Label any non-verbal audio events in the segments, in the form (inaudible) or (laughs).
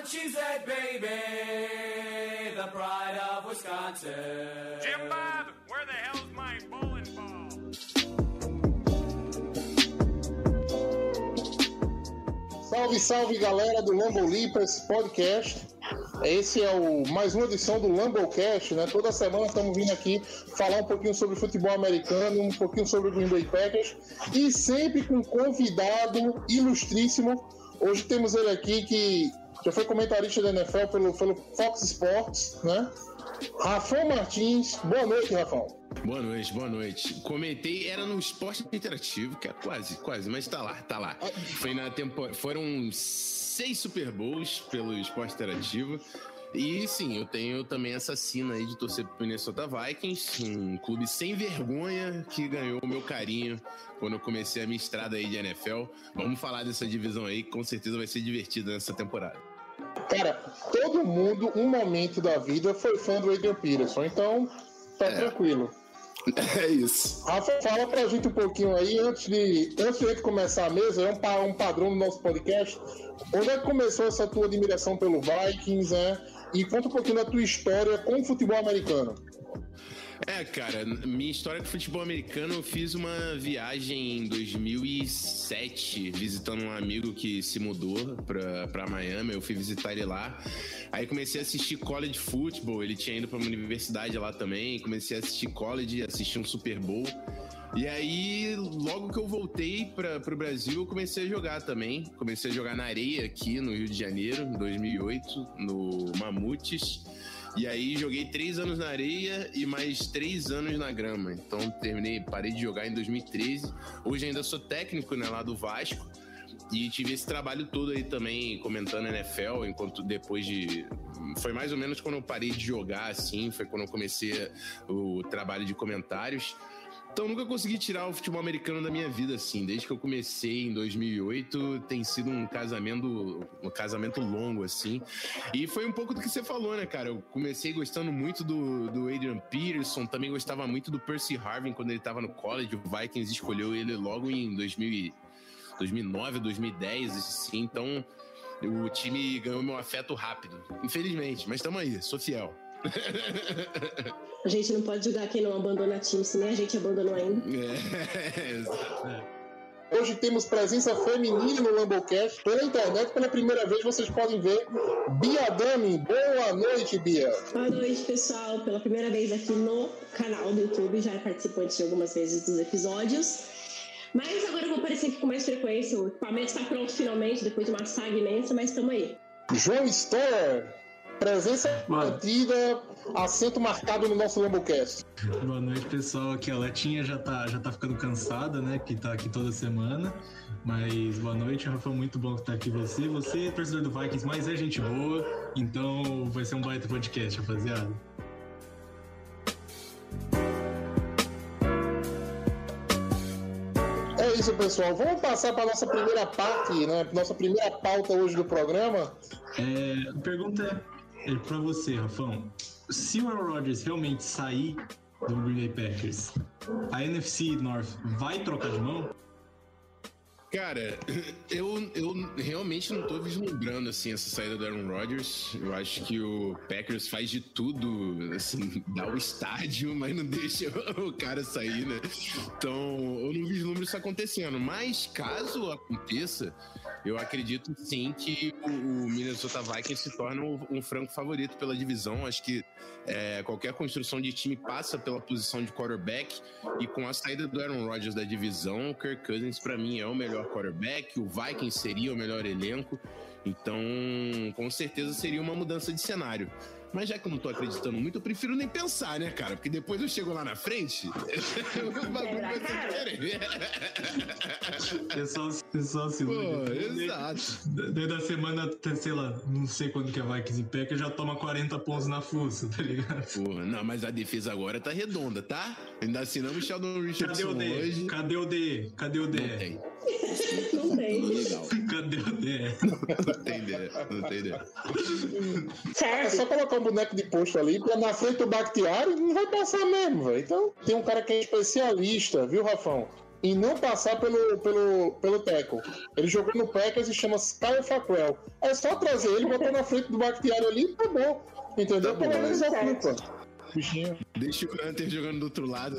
A cheesehead baby, the pride of Wisconsin. Jim Bob, where the hell's my bowling ball? Salve, salve galera do Lambo Leapers Podcast. Esse é o mais uma edição do Lambocast, né? Toda semana estamos vindo aqui falar um pouquinho sobre futebol americano, um pouquinho sobre o Green Bay Packers e sempre com um convidado ilustríssimo. Hoje temos ele aqui que já foi comentarista da NFL pelo, pelo Fox Sports, né? Rafão Martins. Boa noite, Rafão. Boa noite, boa noite. Comentei, era no esporte interativo, que é quase, quase, mas tá lá, tá lá. Foi na temporada. Foram seis Super Bowls pelo esporte interativo. E sim, eu tenho também essa sina aí de torcer pro Minnesota Vikings, um clube sem vergonha que ganhou o meu carinho quando eu comecei a minha estrada aí de NFL. Vamos falar dessa divisão aí, que com certeza vai ser divertida nessa temporada. Cara, todo mundo, um momento da vida, foi fã do Adrian Peterson, então tá tranquilo. (laughs) É isso. Rafa, fala pra gente um pouquinho aí, antes de, antes de a gente começar a mesa, é um, um padrão do nosso podcast. Onde é que começou essa tua admiração pelo Vikings, né? E conta um pouquinho da tua história com o futebol americano. É, cara, minha história com futebol americano, eu fiz uma viagem em 2007, visitando um amigo que se mudou pra, pra Miami, eu fui visitar ele lá. Aí comecei a assistir college football, ele tinha ido pra uma universidade lá também, comecei a assistir college, assistir um Super Bowl. E aí, logo que eu voltei para pro Brasil, eu comecei a jogar também. Comecei a jogar na areia aqui no Rio de Janeiro, em 2008, no Mamutes. E aí joguei três anos na areia e mais três anos na grama. Então terminei, parei de jogar em 2013. Hoje ainda sou técnico né, lá do Vasco. E tive esse trabalho todo aí também, comentando NFL, enquanto depois de. Foi mais ou menos quando eu parei de jogar, assim, foi quando eu comecei o trabalho de comentários. Então nunca consegui tirar o futebol americano da minha vida, assim. Desde que eu comecei em 2008, tem sido um casamento, um casamento longo, assim. E foi um pouco do que você falou, né, cara? Eu comecei gostando muito do, do Adrian Peterson, também gostava muito do Percy Harvin quando ele tava no college. O Vikings escolheu ele logo em 2000, e- 2009, 2010, assim. Então o time ganhou meu afeto rápido. Infelizmente, mas estamos aí, sou fiel. (laughs) A gente não pode julgar quem não abandona time, se nem a gente abandonou ainda. É. (laughs) Hoje temos presença feminina no Lambocast. Pela internet, pela primeira vez, vocês podem ver Bia Dami. Boa noite, Bia. Boa noite, pessoal. Pela primeira vez aqui no canal do YouTube, já participante de algumas vezes dos episódios. Mas agora eu vou aparecer aqui com mais frequência. O equipamento está pronto finalmente, depois de uma saga imensa, mas estamos aí. João Store. Presença mantida, assento marcado no nosso Lambocast. Boa noite, pessoal. Aqui a Letinha já tá, já tá ficando cansada, né? Que tá aqui toda semana. Mas boa noite, Rafa. Muito bom estar aqui você. Você é torcedor do Vikings, mas é gente boa. Então vai ser um baita podcast, rapaziada. É isso, pessoal. Vamos passar para nossa primeira parte, né? Nossa primeira pauta hoje do programa. É, a pergunta é pra você, Rafão. Se o Aaron Rodgers realmente sair do Green Bay Packers, a NFC North vai trocar de mão? Cara, (coughs) eu, eu realmente não tô vislumbrando assim essa saída do Aaron Rodgers. Eu acho que o Packers faz de tudo, assim, (laughs) dá o estádio, (laughs) mas não deixa o cara sair, né? Então, eu não vislumbro isso acontecendo. Mas caso aconteça, eu acredito sim que o, Minnesota Vikings se torna um, um franco favorito pela divisão. Acho que é, qualquer construção de time passa pela posição de quarterback e com a saída do Aaron Rodgers da divisão, o Kirk Cousins para mim é o melhor quarterback, o Vikings seria o melhor elenco. Então, com certeza seria uma mudança de cenário. Mas já que eu não tô acreditando muito, eu prefiro nem pensar, né, cara? Porque depois eu chego lá na frente, (laughs) o bagulho vai ser diferente. É só, é só assim. Pô, exato. Daí da semana, sei lá, não sei quando que a Vikings em Packers já toma 40 pontos na fuça, tá ligado? Porra, não, mas a defesa agora tá redonda, tá? Ainda assinamos o Sheldon Cadê Richardson o D? hoje. Cadê o D? Cadê o D? Não tem. (laughs) Legal. (laughs) Cadê o? Não tem ideia. Não tem ideia. É só colocar um boneco de posto ali, pra na frente do Bakhtiari não vai passar mesmo, velho. Então, tem um cara que é especialista, viu, Rafão? Em não passar pelo, pelo, pelo teco. Ele jogou no Packers e chama Kyle Fackrell. É só trazer ele, botar na frente do Bakhtiari ali e acabou. Entendeu? Tá Pelo bom. menos é culpa. Bichinho. Deixa o Hunter jogando do outro lado.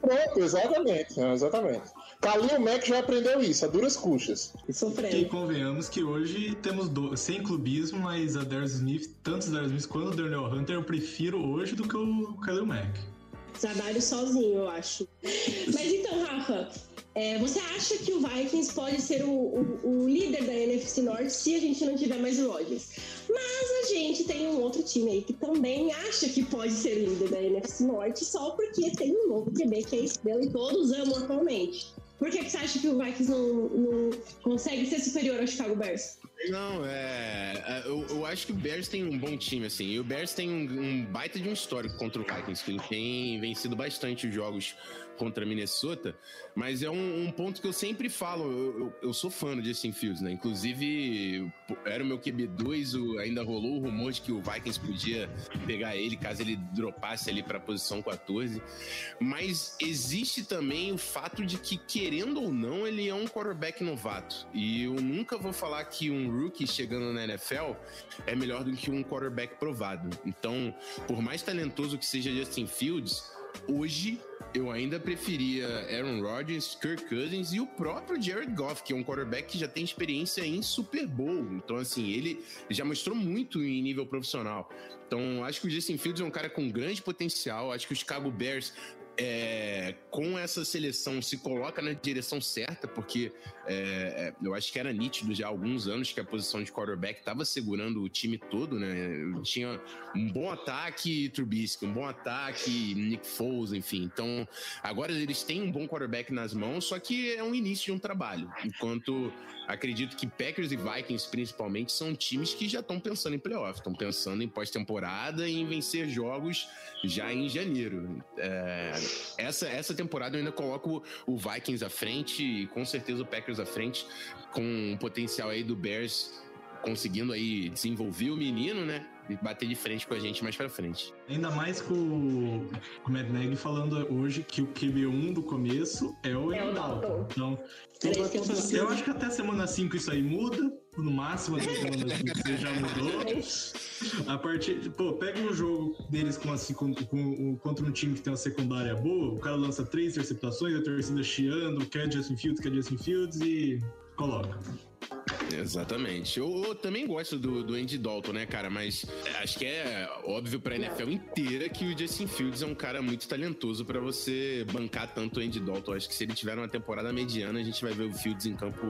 Pronto, exatamente. é, Exatamente. Kalil Mack já aprendeu isso, a duras custas. E Sofrendo. convenhamos que hoje temos do... sem clubismo, mas a Darius Smith, tanto o Darius Smith quanto o Daniel Hunter, eu prefiro hoje do que o Khalil Mack. Zadário sozinho, eu acho. Mas então, Rafa, é, você acha que o Vikings pode ser o, o- o líder da NFC Norte se a gente não tiver mais o Rodgers? Mas a gente tem um outro time aí que também acha que pode ser líder da NFC Norte só porque tem um novo QB que é estrela e todos amam atualmente. Por que, que você acha que o Vikings não, não consegue ser superior ao Chicago Bears? Não, é. é, Eu, eu acho que o Bears tem um bom time, assim. E o Bears tem um, um baita de um histórico contra o Vikings, que ele tem vencido bastante os jogos contra Minnesota. Mas é um, um ponto que eu sempre falo. Eu, eu- eu sou fã do Justin Fields, né? Inclusive, era o meu QB2, o- ainda rolou o rumor de que o Vikings podia pegar ele caso ele dropasse ali para a posição 14. Mas existe também o fato de que, querendo ou não, ele é um quarterback novato. E eu nunca vou falar que um rookie chegando na NFL é melhor do que um quarterback provado. Então, por mais talentoso que seja Justin Fields, hoje eu ainda preferia Aaron Rodgers, Kirk Cousins e o próprio Jared Goff, que é um quarterback que já tem experiência em Super Bowl. Então, assim, ele já mostrou muito em nível profissional. Então, acho que o Justin Fields é um cara com grande potencial. Acho que o Chicago Bears, é, com essa seleção, se coloca na direção certa, porque é, eu acho que era nítido já há alguns anos que a posição de quarterback estava segurando o time todo, né? Tinha um bom ataque Trubisky, um bom ataque Nick Foles, enfim. Então, agora eles têm um bom quarterback nas mãos, só que é um início de um trabalho. Enquanto acredito que Packers e Vikings, principalmente, são times que já estão pensando em playoff, estão pensando em pós-temporada e em vencer jogos já em janeiro. É, essa, essa temporada eu ainda coloco o Vikings à frente e com certeza o Packers à frente, com o potencial aí do Bears conseguindo aí desenvolver o menino, né? E bater de frente com a gente mais pra frente. Ainda mais com, o- com o Matt Nagy falando hoje que o QB1 do começo é o É Dalton. Então, que eu eu acho que até semana 5 isso aí muda. No máximo, até semana 5 (laughs) já mudou. A partir. Pô, pega um jogo deles com, assim, com, com- contra um time que tem uma secundária boa, o cara lança três interceptações, a torcida chiando, quer Justin Fields, quer Justin Fields e coloca. Exatamente. Eu, eu também gosto do, do Andy Dalton, né, cara? Mas é, acho que é óbvio pra NFL inteira que o Justin Fields é um cara muito talentoso pra você bancar tanto o Andy Dalton. Acho que se ele tiver uma temporada mediana, a gente vai ver o Fields em campo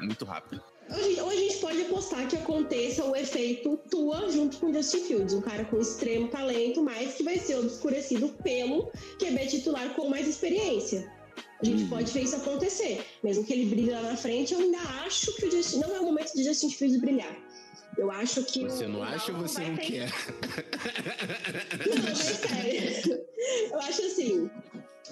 muito rápido. Ou a gente- ou a gente pode apostar que aconteça o efeito Tua junto com o Justin Fields, um cara com extremo talento, mas que vai ser obscurecido pelo QB titular com mais experiência. A gente pode ver isso acontecer. Mesmo que ele brilhe lá na frente, eu ainda acho que o Justin. Não é o momento de Justin Fields brilhar. Eu acho que. Você não acha ou você não ter- quer? Não, mas sério. Eu acho assim.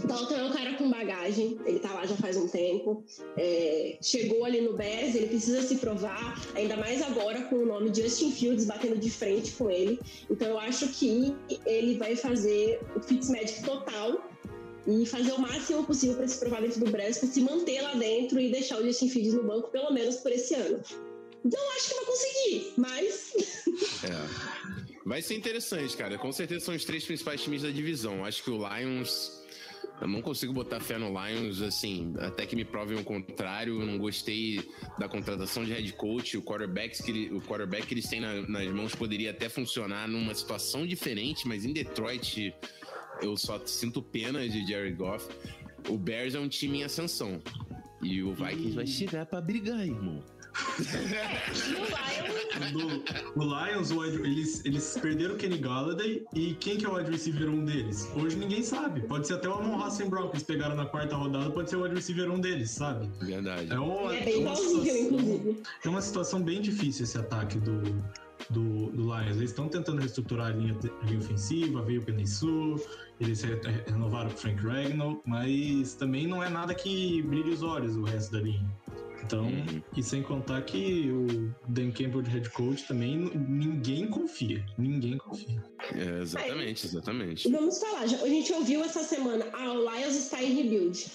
Dalton é um cara com bagagem, ele tá lá já faz um tempo, é, chegou ali no Bears, ele precisa se provar, ainda mais agora com o nome Justin Fields batendo de frente com ele. Então eu acho que ele vai fazer o Fitzmagic total e fazer o máximo possível para se provar dentro do para se manter lá dentro e deixar o Justin Fields no banco pelo menos por esse ano. Eu acho que vai conseguir, mas (laughs) É. Vai ser interessante, cara. Com certeza são os três principais times da divisão. Acho que o Lions. Eu não consigo botar fé no Lions, assim, até que me provem o contrário. Eu não gostei da contratação de head coach. O quarterback que, ele- o quarterback que eles têm na- nas mãos poderia até funcionar numa situação diferente, mas em Detroit eu só sinto pena de Jared Goff. O Bears é um time em ascensão. E o Vikings vai chegar pra brigar, irmão. (laughs) No Lions, Do, o Lions, o wide- eles, eles perderam o Kenny Galladay e quem que é o wide receiver um deles? Hoje ninguém sabe. Pode ser até o Amon Hassan Brown que eles pegaram na quarta rodada, pode ser o wide receiver um deles, sabe? Verdade. É, uma, é bem uma plausível, inclusive. é uma situação bem difícil esse ataque do, do, do Lions. Eles estão tentando reestruturar a linha, a linha ofensiva, veio o Penny Sul, eles re- renovaram o Frank Ragnall, mas também não é nada que brilhe os olhos o resto da linha. Então, Uhum. e sem contar que o Dan Campbell de head coach também ninguém confia. Ninguém confia. É, exatamente, exatamente. Vamos falar, já- a gente ouviu essa semana, ah, o Lions está em rebuild.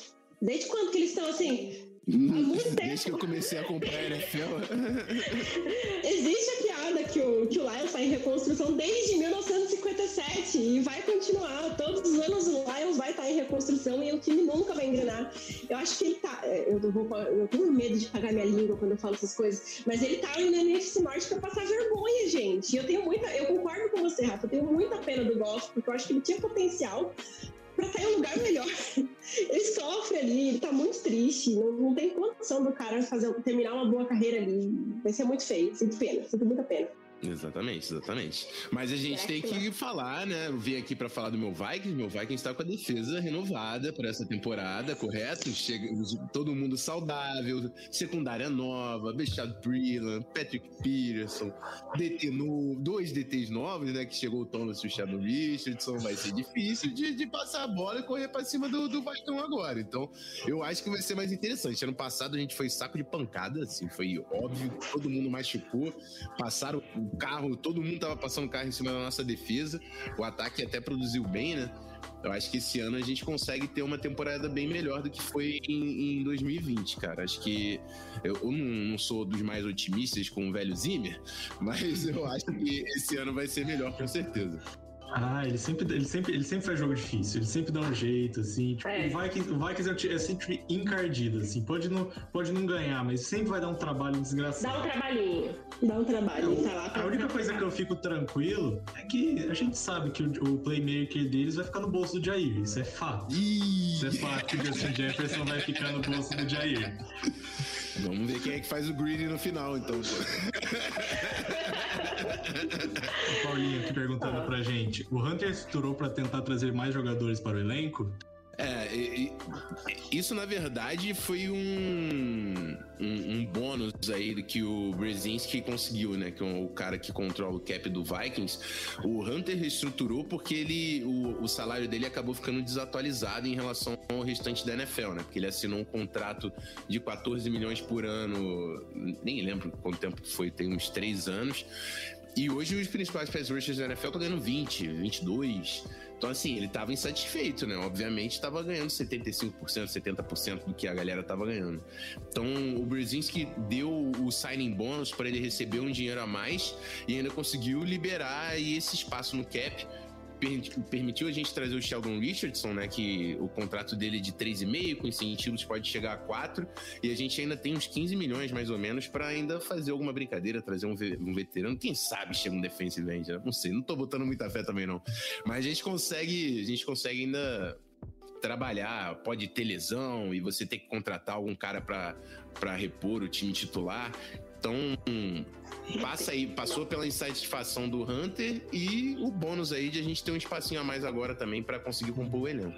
Desde quando que eles estão assim? Há muito tempo. Desde que eu comecei a acompanhar a NFL. (laughs) Existe a piada que o, que o Lions está em reconstrução desde 1957 e vai continuar. Todos os anos o Lions vai estar em reconstrução e o time nunca vai engrenar. Eu acho que ele tá. Eu, não vou, eu tenho medo de pagar minha língua quando eu falo essas coisas, mas ele tá no NFC Norte pra passar vergonha, gente. Eu tenho muita. Eu concordo com você, Rafa. Eu tenho muita pena do Goff, porque eu acho que ele tinha potencial pra estar em um lugar melhor. (laughs) Ele sofre ali, ele tá muito triste. Não, não tem condição do cara fazer, terminar uma boa carreira ali. Vai ser muito feio. Sinto pena, sinto muita pena. Exatamente, exatamente. Mas a gente tem que falar, né? Eu vim aqui pra falar do meu Vikings. Meu Vikings tá com a defesa renovada para essa temporada, correto? Chega todo mundo saudável, secundária nova, Bechado Breland, Patrick Peterson, DT novo, dois DTs novos, né? Que chegou o Thomas e o Shadow Richardson. Vai ser difícil de, de passar a bola e correr pra cima do, do Vikings agora. Então, eu acho que vai ser mais interessante. Ano passado a gente foi saco de pancada, assim, foi óbvio, todo mundo machucou, passaram carro, todo mundo tava passando carro em cima da nossa defesa. O ataque até produziu bem, né? Eu acho que esse ano a gente consegue ter uma temporada bem melhor do que foi em, em 2020, cara. Acho que eu, eu não, não sou dos mais otimistas com o velho Zimmer, (laughs) mas eu acho que esse ano vai ser melhor, com certeza. Ah, ele sempre, ele sempre, ele sempre faz jogo difícil, ele sempre dá um jeito, assim. Tipo, É. o Vikings, o Vikings é, sempre encardido, assim. Pode não, pode não ganhar, mas sempre vai dar um trabalho Dá um desgraçado. trabalhinho. Dá um trabalho. Tá lá A única coisa que eu fico tranquilo é que a gente sabe que o, o playmaker deles vai ficar no bolso do Jair. Isso é fato. Isso é fato que o Justin Jefferson vai ficar no bolso do Jair. Vamos ver quem é que faz o greedy no final, então. (laughs) Paulinho aqui perguntando pra gente: o Hunter estruturou pra tentar trazer mais jogadores para o elenco? É, isso na verdade foi um, um, um bônus aí que o Brzezinski conseguiu, né? Que é o cara que controla o cap do Vikings. O Hunter reestruturou porque ele, o, o salário dele acabou ficando desatualizado em relação ao restante da NFL, né? Porque ele assinou um contrato de 14 milhões por ano, nem lembro quanto tempo foi, tem uns três anos. E hoje os principais pass rushers da NFL estão ganhando 20, 22. Então, assim, ele tava insatisfeito, né? Obviamente, tava ganhando 75%, 70% do que a galera tava ganhando. Então, o Brzezinski deu o signing bônus para ele receber um dinheiro a mais e ainda conseguiu liberar esse espaço no cap. Per- Permitiu a gente trazer o Sheldon Richardson, né? Que o contrato dele é de 3,5, com incentivos pode chegar a 4. E a gente ainda tem uns 15 milhões, mais ou menos, para ainda fazer alguma brincadeira, trazer um, um veterano. Quem sabe chega um defensive end, né? Não sei, não tô botando muita fé também, não. Mas a gente consegue, a gente consegue ainda trabalhar, pode ter lesão e você ter que contratar algum cara para repor o time titular. Então, passa aí, passou pela insatisfação do Hunter e o bônus aí de a gente ter um espacinho a mais agora também para conseguir compor o elenco.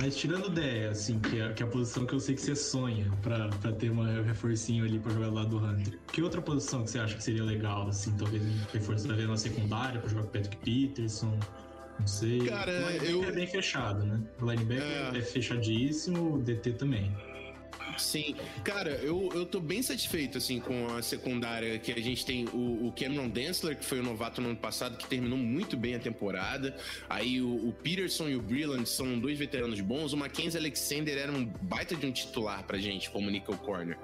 Mas tirando o DE, assim, que é, que é a posição que eu sei que você sonha pra, pra ter um reforcinho ali pra jogar do lado do Hunter. Que outra posição que você acha que seria legal, assim, talvez um reforço talvez na secundária pra jogar com o Patrick Peterson? Não sei. Cara, o eu- é bem fechado, né? O linebacker É. é, fechadíssimo, o DT também. Sim, cara, eu, eu tô bem satisfeito, assim, com a secundária que a gente tem o, o Cameron Densler, que foi o novato no ano passado, que terminou muito bem a temporada. Aí o, o Peterson e o Breland são dois veteranos bons. O Mackenzie Alexander era um baita de um titular pra gente, como nickel corner.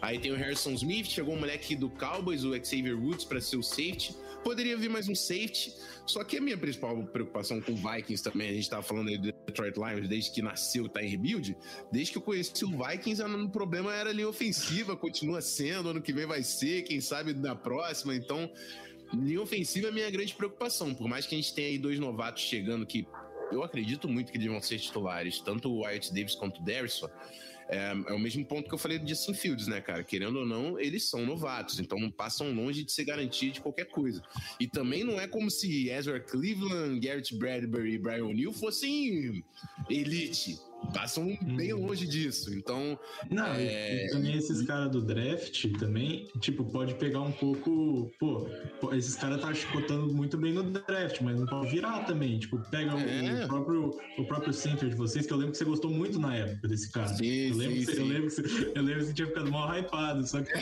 Aí tem o Harrison Smith, chegou um moleque do Cowboys, o Xavier Woods, pra ser o safety. Poderia vir mais um safety, só que a minha principal preocupação com o Vikings também, a gente tava falando aí do Detroit Lions desde que nasceu, tá em rebuild, desde que eu conheci o Vikings, o problema era linha ofensiva, continua sendo, ano que vem vai ser, quem sabe na próxima, então linha ofensiva é a minha grande preocupação, por mais que a gente tenha aí dois novatos chegando que eu acredito muito que eles vão ser titulares, tanto o Wyatt Davis quanto o Derrisson, é, é o mesmo ponto que eu falei do Justin Fields, né, cara? Querendo ou não, eles são novatos, então passam longe de ser garantia de qualquer coisa. E também não é como se Ezra Cleveland, Garrett Bradbury e Brian O'Neill fossem elite. Passam bem longe disso. Então, Não, É. e, também esses caras do draft também, tipo, pode pegar um pouco. Pô, esses caras tá chicotando muito bem no draft, mas não pode virar também. Tipo, pega o- É. o, próprio, o próprio center de vocês, que eu lembro que você gostou muito na época desse cara. Sim, eu, lembro sim, que você, eu sim. lembro que você, eu lembro que você tinha ficado mal hypado, só que é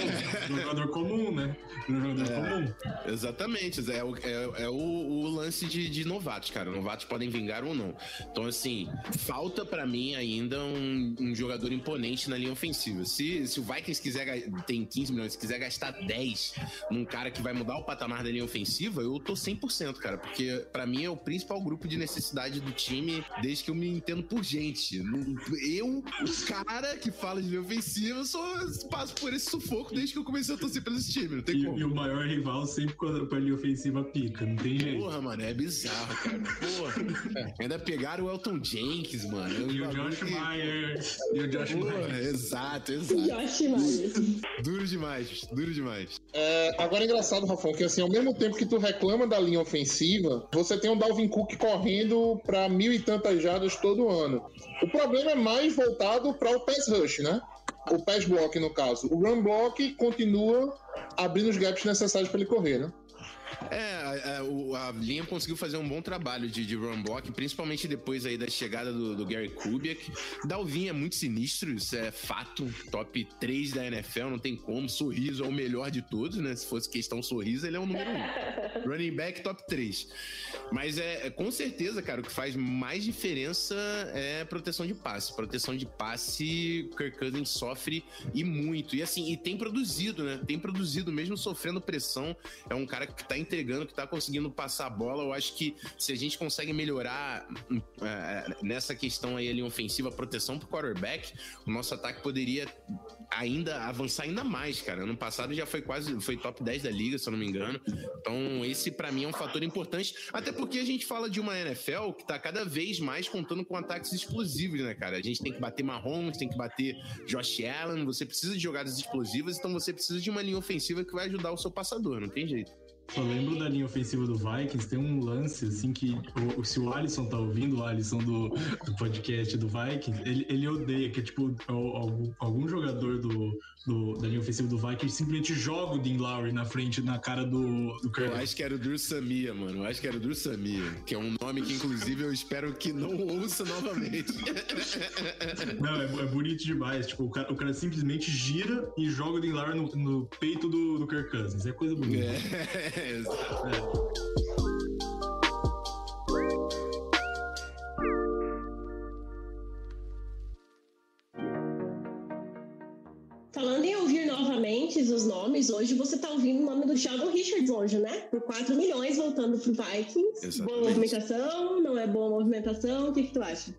um (laughs) jogador comum, né? É um jogador comum. Exatamente, é, o, é, é o, o lance de, de novatos, cara. Novatos podem vingar ou não. Então, assim, falta pra mim ainda um, um jogador imponente na linha ofensiva. Se, se o Vikings quiser tem 15 milhões, se quiser gastar 10 num cara que vai mudar o patamar da linha ofensiva, eu tô 100%, cara, porque pra mim é o principal grupo de necessidade do time desde que eu me entendo por gente. Eu, o cara que fala de linha ofensiva, só passo por esse sufoco desde que eu comecei a torcer pelo time. Não tem E, como. e o maior rival sempre quando a linha ofensiva pica, não tem jeito. Porra, mano, é bizarro, cara. Porra. (laughs) Ainda pegaram o Elton Jenkins, mano. E o Josh Myers. E o Josh Myers. exato, exato. Josh Myers. Duro demais, duro demais. É, agora é engraçado, Rafão, que assim, ao mesmo tempo que tu reclama da linha ofensiva, você tem o Dalvin Cook correndo pra mil e tantas jardas todo ano. O problema é mais voltado para o pass rush, né? O pass block, no caso. O run block continua abrindo os gaps necessários para ele correr, né? É, a, a- a linha conseguiu fazer um bom trabalho de, de run block, principalmente depois aí da chegada do, do Gary Kubiak. Dalvin é muito sinistro, isso é fato. Top 3 da NFL, não tem como. Sorriso é o melhor de todos, né? Se fosse questão sorriso, ele é o número 1. (laughs) Running back top 3. Mas é, é, com certeza, cara, o que faz mais diferença é proteção de passe. Proteção de passe, Kirk Cousins sofre e muito. E assim, e tem produzido, né? Tem produzido, mesmo sofrendo pressão. É um cara que tá entregando, que tá conseguindo passar a bola. Eu acho que se a gente consegue melhorar hum, é, nessa questão aí, a linha ofensiva, proteção pro quarterback, o nosso ataque poderia ainda avançar ainda mais, cara. Ano passado já foi quase foi top 10 da liga, se eu não me engano. Então, esse pra mim é um fator importante, até porque a gente fala de uma NFL que tá cada vez mais contando com ataques explosivos, né, cara? A gente tem que bater Mahomes, tem que bater Josh Allen, você precisa de jogadas explosivas, então você precisa de uma linha ofensiva que vai ajudar o seu passador, não tem jeito. Só lembro da linha ofensiva do Vikings, tem um lance assim que o- se o Alisson tá ouvindo, o Alisson do, do podcast do Vikings, ele, ele odeia, que é tipo al- algum, algum jogador do, do- da linha ofensiva do Vikings simplesmente joga o Dean Lowry na frente, na cara do, do Eu Kirk. acho que era o Drew Samia, mano. Eu acho que era o Drew Samia, que é um nome que, inclusive, eu espero que não ouça novamente. (laughs) Não, é, é bonito demais. Tipo, o cara, o cara simplesmente gira e joga o Dean Lowry no, no peito do, do Kirk Cousins. É coisa bonita. é, exato. Falando em ouvir novamente os nomes, hoje você tá ouvindo o nome do Sheldon Richards hoje, né? Por 4 milhões voltando pro Vikings. Exatamente. Boa movimentação, não é boa movimentação? O que, que tu acha?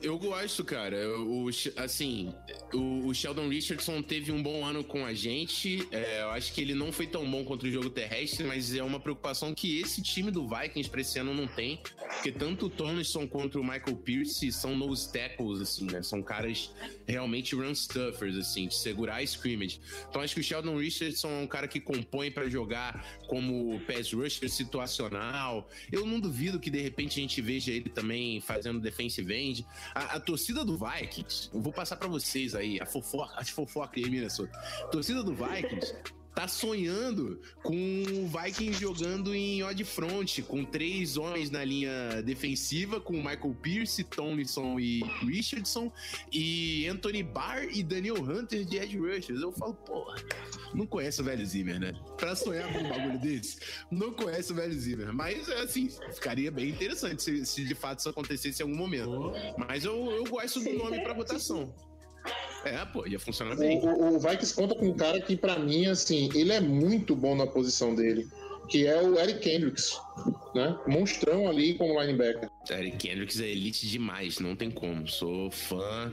Eu gosto, cara. O, assim, o, o Sheldon Richardson teve um bom ano com a gente. É, eu acho que ele não foi tão bom contra o jogo terrestre, mas é uma preocupação que esse time do Vikings pra esse ano não tem. Porque tanto o Tomlinson quanto o Michael Pierce são nose tackles, assim, né? São caras realmente run stuffers, assim, de segurar a scrimmage. Então acho que o Sheldon Richardson é um cara que compõe pra jogar como pass rusher situacional. Eu não duvido que de repente a gente veja ele também fazendo defensive end. A, a torcida do Vikings, eu vou passar pra vocês aí, a fofoca, as fofocas aí, Minnesota. A torcida do Vikings tá sonhando com o Vikings jogando em odd front, com três homens na linha defensiva, com Michael Pierce, Tomlinson e Richardson, e Anthony Barr e Daniel Hunter de edge rushers. Eu falo, porra, não conhece o velho Zimmer, né? Pra sonhar com um bagulho desse, não conhece o velho Zimmer. Mas, assim, ficaria bem interessante se, se de fato isso acontecesse em algum momento. Mas eu, eu gosto do nome pra votação. É, pô, ia funcionar bem. o, o Vikings conta com um cara que, pra mim, assim, ele é muito bom na posição dele, que é o Eric Kendricks, né? Monstrão ali como linebacker. Eric Kendricks é elite demais, não tem como. Sou fã.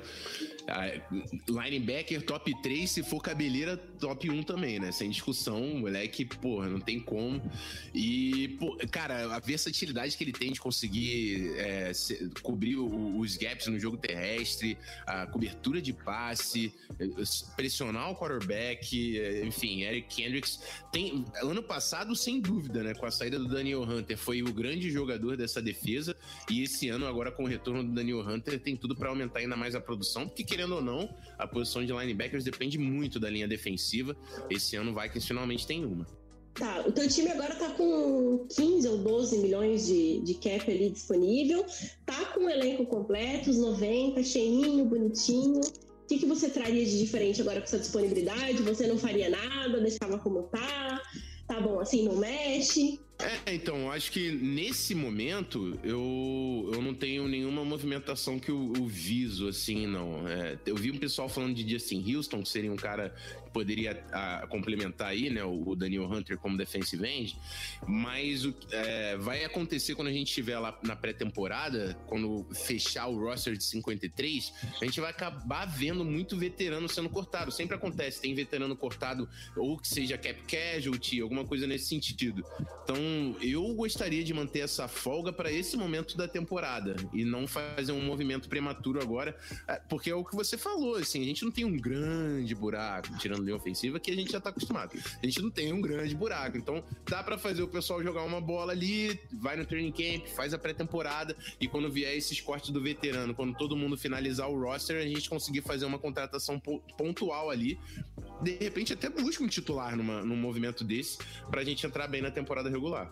Ah, linebacker top 3, se for cabeleira, top 1 também, né? Sem discussão, moleque, porra, não tem como. E, cara, a versatilidade que ele tem de conseguir é, cobrir os gaps no jogo terrestre, a cobertura de passe, eh, pressionar o quarterback, eh, enfim, Eric Kendricks tem. Ano passado, sem dúvida, né? Com a saída do Daniel Hunter, foi o grande jogador dessa defesa. E esse ano, agora com o retorno do Daniel Hunter, tem tudo para aumentar ainda mais a produção, porque querendo ou não, a posição de linebackers depende muito da linha defensiva. Esse ano o Vikings finalmente tem uma. Tá, o teu time agora tá com 15 ou 12 milhões de, de cap ali disponível, tá com o elenco completo, os 90, cheinho, bonitinho. O que, que você traria de diferente agora com essa disponibilidade? Você não faria nada, deixava como tá? Tá bom, assim, não mexe? É, então, acho que nesse momento eu, eu não tenho nenhuma movimentação que eu, eu viso, assim, não. É, eu vi um pessoal falando de Justin Houston, que seria um cara que poderia ah, complementar aí, né, o, o Daniel Hunter como defensive end, mas o, é, vai acontecer quando a gente estiver lá na pré-temporada, quando fechar o roster de 53, a gente vai acabar vendo muito veterano sendo cortado. Sempre acontece, tem veterano cortado, ou que seja cap casualty, alguma coisa nesse sentido. Então, eu gostaria de manter essa folga para esse momento da temporada e não fazer um movimento prematuro agora, eh, porque é o que você falou, assim, a gente não tem um grande buraco, tirando linha ofensiva, que a gente já tá acostumado. A gente não tem um grande buraco, então dá para fazer o pessoal jogar uma bola ali, vai no training camp, faz a pré-temporada e quando vier esses cortes do veterano, quando todo mundo finalizar o roster, a gente conseguir fazer uma contratação po- pontual ali, de repente até busca um titular numa, num movimento desse pra gente entrar bem na temporada regular.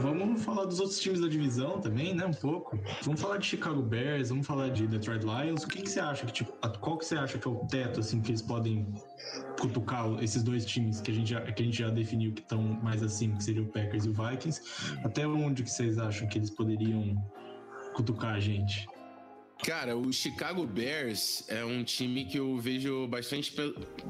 Vamos falar dos outros times da divisão também, né? Um pouco. Vamos falar de Chicago Bears, vamos falar de Detroit Lions. O que, que você acha que, tipo, qual que você acha que é o teto, assim, que eles podem cutucar esses dois times que a gente já, que a gente já definiu que estão mais acima, que seria o Packers e o Vikings? Até onde que vocês acham que eles poderiam cutucar a gente? Cara, o Chicago Bears é um time que eu vejo bastante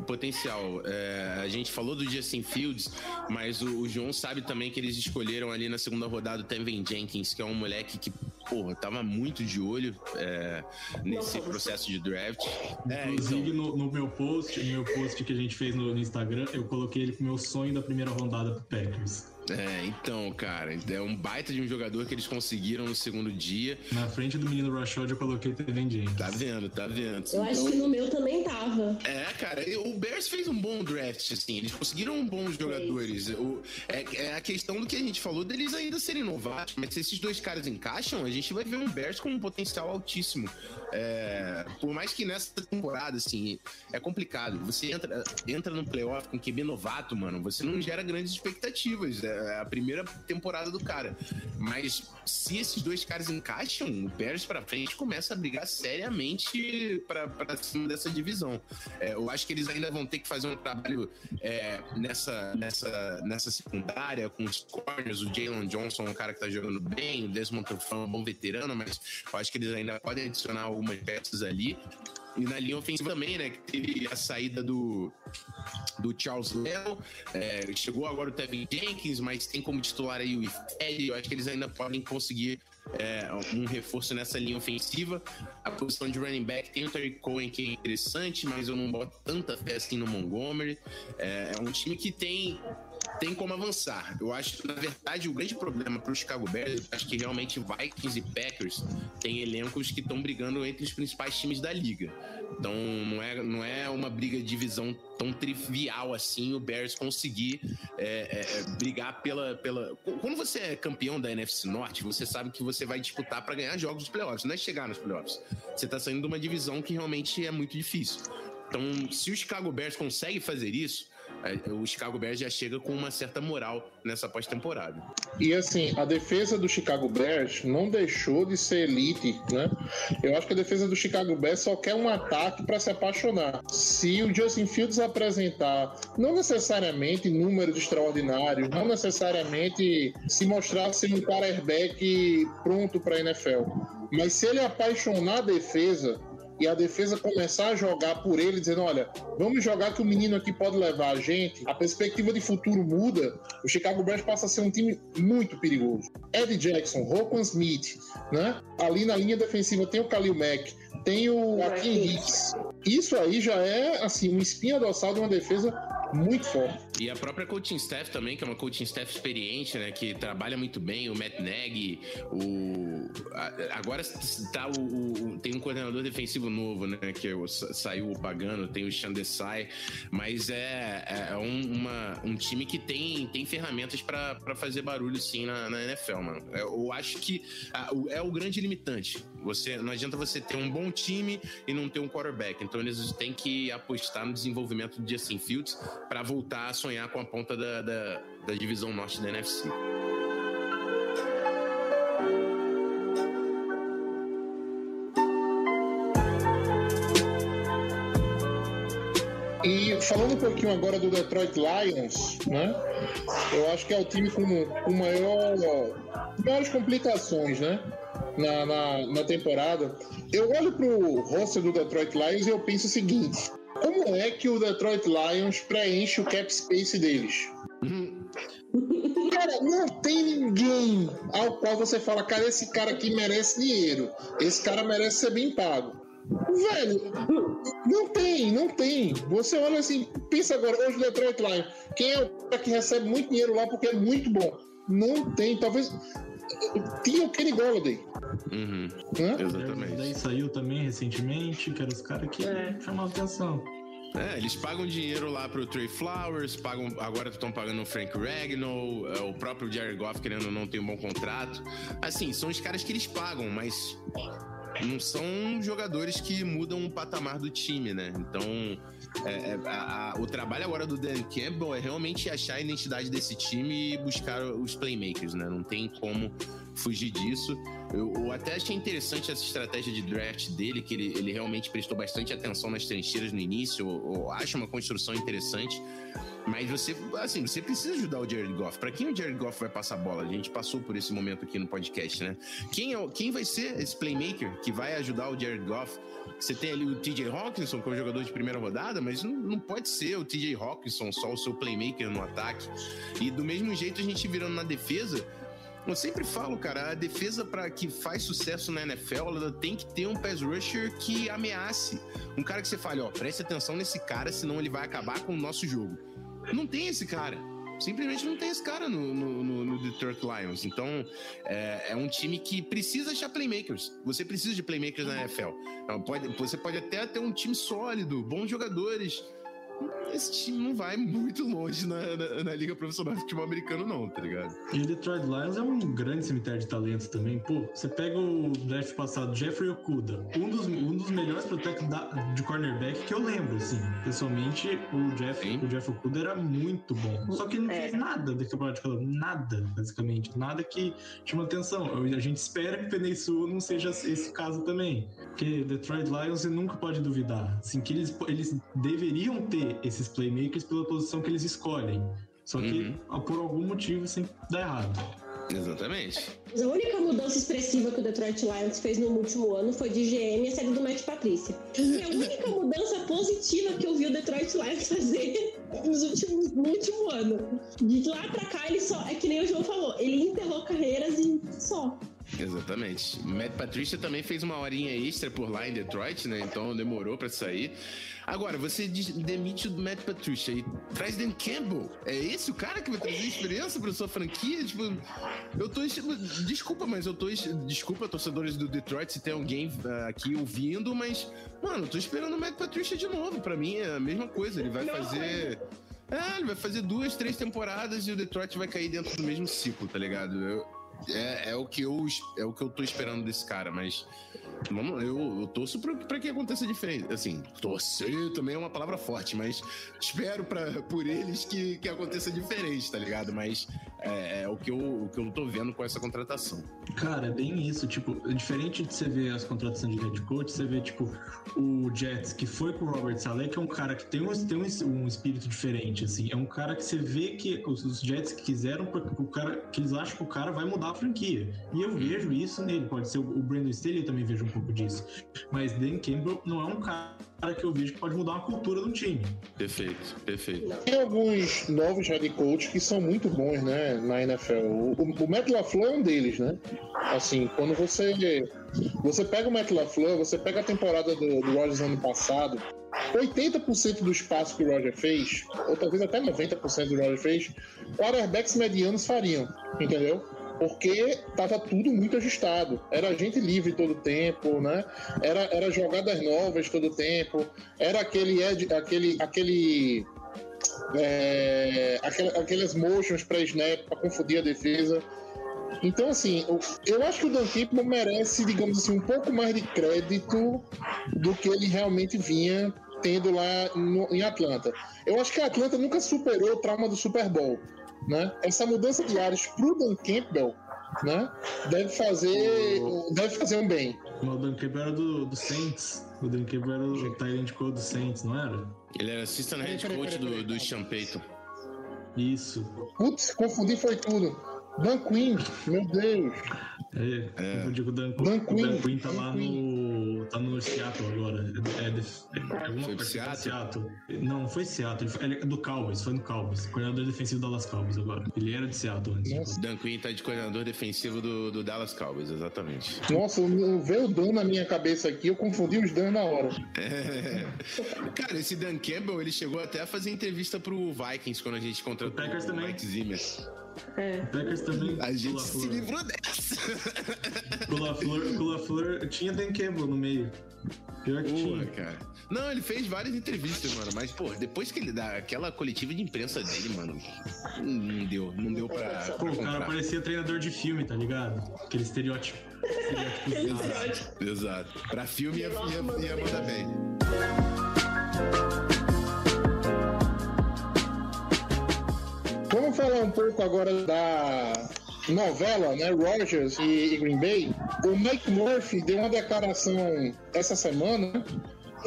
potencial. É, a gente falou do Justin Fields, mas o, o João sabe também que eles escolheram ali na segunda rodada o Tevin Jenkins, que é um moleque que, porra, tava muito de olho é, nesse processo de draft. É, Inclusive, então, no, no meu post, no meu post que a gente fez no, no Instagram, eu coloquei ele com o meu sonho da primeira rodada pro Packers. É, então, cara, é um baita de um jogador que eles conseguiram no segundo dia. Na frente do menino Rashad, eu coloquei Tevin Jenkins. Tá vendo, tá vendo. Eu acho que no meu também tava. É, cara, o Bears fez um bom draft, assim, eles conseguiram bons jogadores. O, é, é a questão do que a gente falou deles ainda serem novatos, mas se esses dois caras encaixam, a gente vai ver um Bears com um potencial altíssimo. É, por mais que nessa temporada, assim, é complicado. Você entra, entra no playoff com QB novato, mano, você não gera grandes expectativas. É a primeira temporada do cara. Mas se esses dois caras encaixam, o Bears pra frente começa a brigar seriamente pra cima dessa divisão. É, eu acho que eles ainda vão ter que fazer um trabalho é, nessa, nessa, nessa secundária, com os corners. O Jalen Johnson é um cara que tá jogando bem, o Desmond Trufant é um bom veterano, mas eu acho que eles ainda podem adicionar algumas peças ali. E na linha ofensiva também, né? Que teve a saída do, do Charles Leo. é, chegou agora o Tevin Jenkins, mas tem como titular aí o Ifed. Eu acho que eles ainda podem conseguir é, um reforço nessa linha ofensiva. A posição de running back tem o Terry Cohen, que é interessante, mas eu não boto tanta fé assim no Montgomery. É, é um time que tem tem como avançar. Eu acho que, na verdade, o grande problema para o Chicago Bears, acho que realmente Vikings e Packers têm elencos que estão brigando entre os principais times da liga. Então, não é, não é uma briga de divisão tão trivial assim o Bears conseguir é, é, brigar pela, pela. Quando você é campeão da NFC Norte, você sabe que você vai disputar para ganhar jogos dos playoffs, não é chegar nos playoffs. Você está saindo de uma divisão que realmente é muito difícil. Então, se o Chicago Bears consegue fazer isso, o Chicago Bears já chega com uma certa moral nessa pós-temporada. E assim, a defesa do Chicago Bears não deixou de ser elite, né? Eu acho que a defesa do Chicago Bears só quer um ataque para se apaixonar. Se o Justin Fields apresentar, não necessariamente números extraordinários, não necessariamente se mostrar ser um quarterback pronto para a NFL, mas se ele apaixonar a defesa, e a defesa começar a jogar por ele, dizendo: olha, vamos jogar que o menino aqui pode levar a gente, a perspectiva de futuro muda, o Chicago Bears passa a ser um time muito perigoso. Ed Jackson, Roquan Smith, né? Ali na linha defensiva tem o Khalil Mack, tem o Akin Hicks. Isso aí já é, assim, um espinha dorsal de uma defesa muito forte. E a própria coaching staff também, que é uma coaching staff experiente, né? Que trabalha muito bem, o Matt Nagy, o. a- Agora tá o, o- tem um coordenador defensivo novo, né? Que é o- saiu pagando, tem o Chandesai, mas é, é um, uma- um time que tem, tem ferramentas pra fazer barulho sim na, na NFL, mano. É, Eu acho que ah, o- é o grande limitante. Você, não adianta você ter um bom time e não ter um quarterback. Então eles têm que apostar no desenvolvimento de Justin Fields para voltar a sonhar com a ponta da, da, da divisão norte da NFC. E falando um pouquinho agora do Detroit Lions, né? Eu acho que é o time com, com maior, maiores complicações, né? Na, na, na temporada. Eu olho pro roster do Detroit Lions e eu penso o seguinte: como é que o Detroit Lions preenche o cap space deles? Cara, não tem ninguém ao qual você fala, cara, esse cara aqui merece dinheiro. Esse cara merece ser bem pago. Velho, não tem, não tem. Você olha assim, pensa agora, hoje o Detroit Lions, quem é o cara que recebe muito dinheiro lá porque é muito bom? Não tem, talvez. Tinha o Kenny Golladay, Uhum? Daí exatamente. saiu também recentemente, que eram os caras que É. chamavam atenção. É, eles pagam dinheiro lá pro Trey Flowers, pagam, agora estão pagando o Frank Ragnall, é, o próprio Jared Goff querendo ou não tem um bom contrato. Assim, são os caras que eles pagam, mas não são jogadores que mudam o patamar do time, né? Então, é, é, a- a- o trabalho agora do Dan Campbell é realmente achar a identidade desse time e buscar os playmakers, né? Não tem como fugir disso. Eu, eu até achei interessante essa estratégia de draft dele, que ele, ele realmente prestou bastante atenção nas trincheiras no início. Eu, eu acho uma construção interessante. Mas você, assim, você precisa ajudar o Jared Goff. Pra quem o Jared Goff vai passar a bola? A gente passou por esse momento aqui no podcast, né? Quem, é, quem vai ser esse playmaker que vai ajudar o Jared Goff? Você tem ali o TJ Hawkinson, que é um jogador de primeira rodada, mas não, não pode ser o TJ Hawkinson só o seu playmaker no ataque. E do mesmo jeito, a gente virando na defesa, eu sempre falo, cara, a defesa para que faz sucesso na NFL, ela tem que ter um pass rusher que ameace. Um cara que você fale, ó, preste atenção nesse cara, senão ele vai acabar com o nosso jogo. Não tem esse cara. Simplesmente não tem esse cara no, no- no- no Detroit Lions. Então, é, é um time que precisa achar playmakers. Você precisa de playmakers na NFL. Então, pode- você pode até ter um time sólido, bons jogadores. Esse time não vai muito longe na, na- na Liga Profissional de Futebol Americano, não, tá ligado? E o Detroit Lions é um grande cemitério de talentos também. Pô, você pega o draft passado, Jeffrey Okuda, um dos, um dos melhores prospectos da- de cornerback que eu lembro, assim. Pessoalmente, o Jeff, Sim. o Jeff Okuda era muito bom. Só que ele não É. fez nada de campeonato de. Nada, basicamente. Nada que chama atenção. Eu- A gente espera que o Penei não seja esse caso também. Porque Detroit Lions você nunca pode duvidar. Assim, que eles, eles deveriam ter esses playmakers pela posição que eles escolhem. Só que, Uhum. por algum motivo, sempre dá errado. Exatamente. A única mudança expressiva que o Detroit Lions fez no último ano foi de GM e a saída do Matt Patrícia. E a única mudança positiva que eu vi o Detroit Lions fazer (laughs) nos últimos, no último ano. De lá pra cá, ele só. É que nem o João falou, ele enterrou carreiras e só. Exatamente. Matt Patricia também fez uma horinha extra por lá em Detroit, né? Então demorou pra sair. Agora, você demite o Matt Patricia e traz Dan Campbell. É esse o cara que vai trazer experiência pra sua franquia? Tipo, eu tô. Desculpa, mas eu tô. Desculpa, torcedores do Detroit, se tem alguém ah, aqui ouvindo, mas, mano, eu tô esperando o Matt Patricia de novo. Pra mim é a mesma coisa. Ele vai Mesma fazer. É, ele vai fazer duas, três temporadas e o Detroit vai cair dentro do mesmo ciclo, tá ligado? Eu- é, é o que eu é o que eu tô esperando desse cara, mas vamos, eu, eu torço pra, que aconteça diferente. Assim, torcer também é uma palavra forte, mas espero pra, por eles que, que aconteça diferente, tá ligado? Mas É, é o, que eu, o que eu tô vendo com essa contratação. Cara, é bem isso. Tipo, diferente de você ver as contratações de head coach, você vê, tipo, o Jets, que foi com o Robert Saleh, que é um cara que tem um, tem um, um espírito diferente, assim. É um cara que você vê que os, os Jets que quiseram, porque o cara, que eles acham que o cara vai mudar a franquia. E eu vejo isso nele. Pode ser o, o Brandon Staley, eu também vejo um pouco disso. Mas Dan Campbell não é um cara que eu vejo que pode mudar uma cultura um time. Perfeito, perfeito. Tem alguns novos head coach que são muito bons, né, na NFL. O, o, o Matt LaFleur é um deles, né? Assim, quando você você pega o Matt LaFleur, você pega a temporada do, do Rodgers ano passado, 80% do espaço que o Roger fez, ou talvez até 90% do Roger fez, quarterbacks medianos fariam, entendeu? Porque tava tudo muito ajustado. Era gente livre todo tempo, né? Era, era jogadas novas todo tempo. Era aquele aquele aquele é, aquela- aquelas motions pré-snap para confundir a defesa. Então, assim, eu, eu acho que o Dan Campbell merece, digamos assim, um pouco mais de crédito do que ele realmente vinha tendo lá no- em Atlanta. Eu acho que a Atlanta nunca superou o trauma do Super Bowl, né? Essa mudança de áreas pro Dan Campbell, né? Deve fazer, deve fazer um bem. Mas o Dan Campbell era do, do Saints. O Dan Campbell era o Tyrant Code do Saints, não era? Ele era assistant head Peraí, coach peraí, peraí, do, do. Sean Payton. Isso. Putz, confundi foi tudo. Dan Quinn, meu Deus. É, eu digo o Dan, Dan o Quinn. Dan Quinn tá Dan lá no. tá no Seattle agora. É, é, é alguma Foi coisa Seattle? Seattle. Não, não foi Seattle. Ele é do Cowboys, foi no Cowboys. Coordenador defensivo do Dallas Cowboys agora. Ele era de Seattle antes. Nossa. Dan Quinn tá de coordenador defensivo do, do Dallas Cowboys, exatamente. Nossa, eu- veio o Dan na minha cabeça aqui, eu confundi os Dan na hora. É. Cara, esse Dan Campbell, ele chegou até a fazer entrevista pro Vikings quando a gente contratou O Packers também. Mike Zimmer. É. O Packers também. A gente se livrou dessa. (laughs) O LaFleur, o LaFleur tinha Dan Campbell no meio. Pior que Porra, tinha. cara. Não, ele fez várias entrevistas, mano. Mas, pô, depois que ele dá aquela coletiva de imprensa dele, mano, não deu. Não deu pra, Pô, pra o cara parecia treinador de filme, tá ligado? Aquele estereótipo. Estereótipo. Exato. Pra filme ia, ia, ia bem. mandar bem. Um pouco agora da novela, né? Rogers e, e Green Bay. O Mike Murphy deu uma declaração essa semana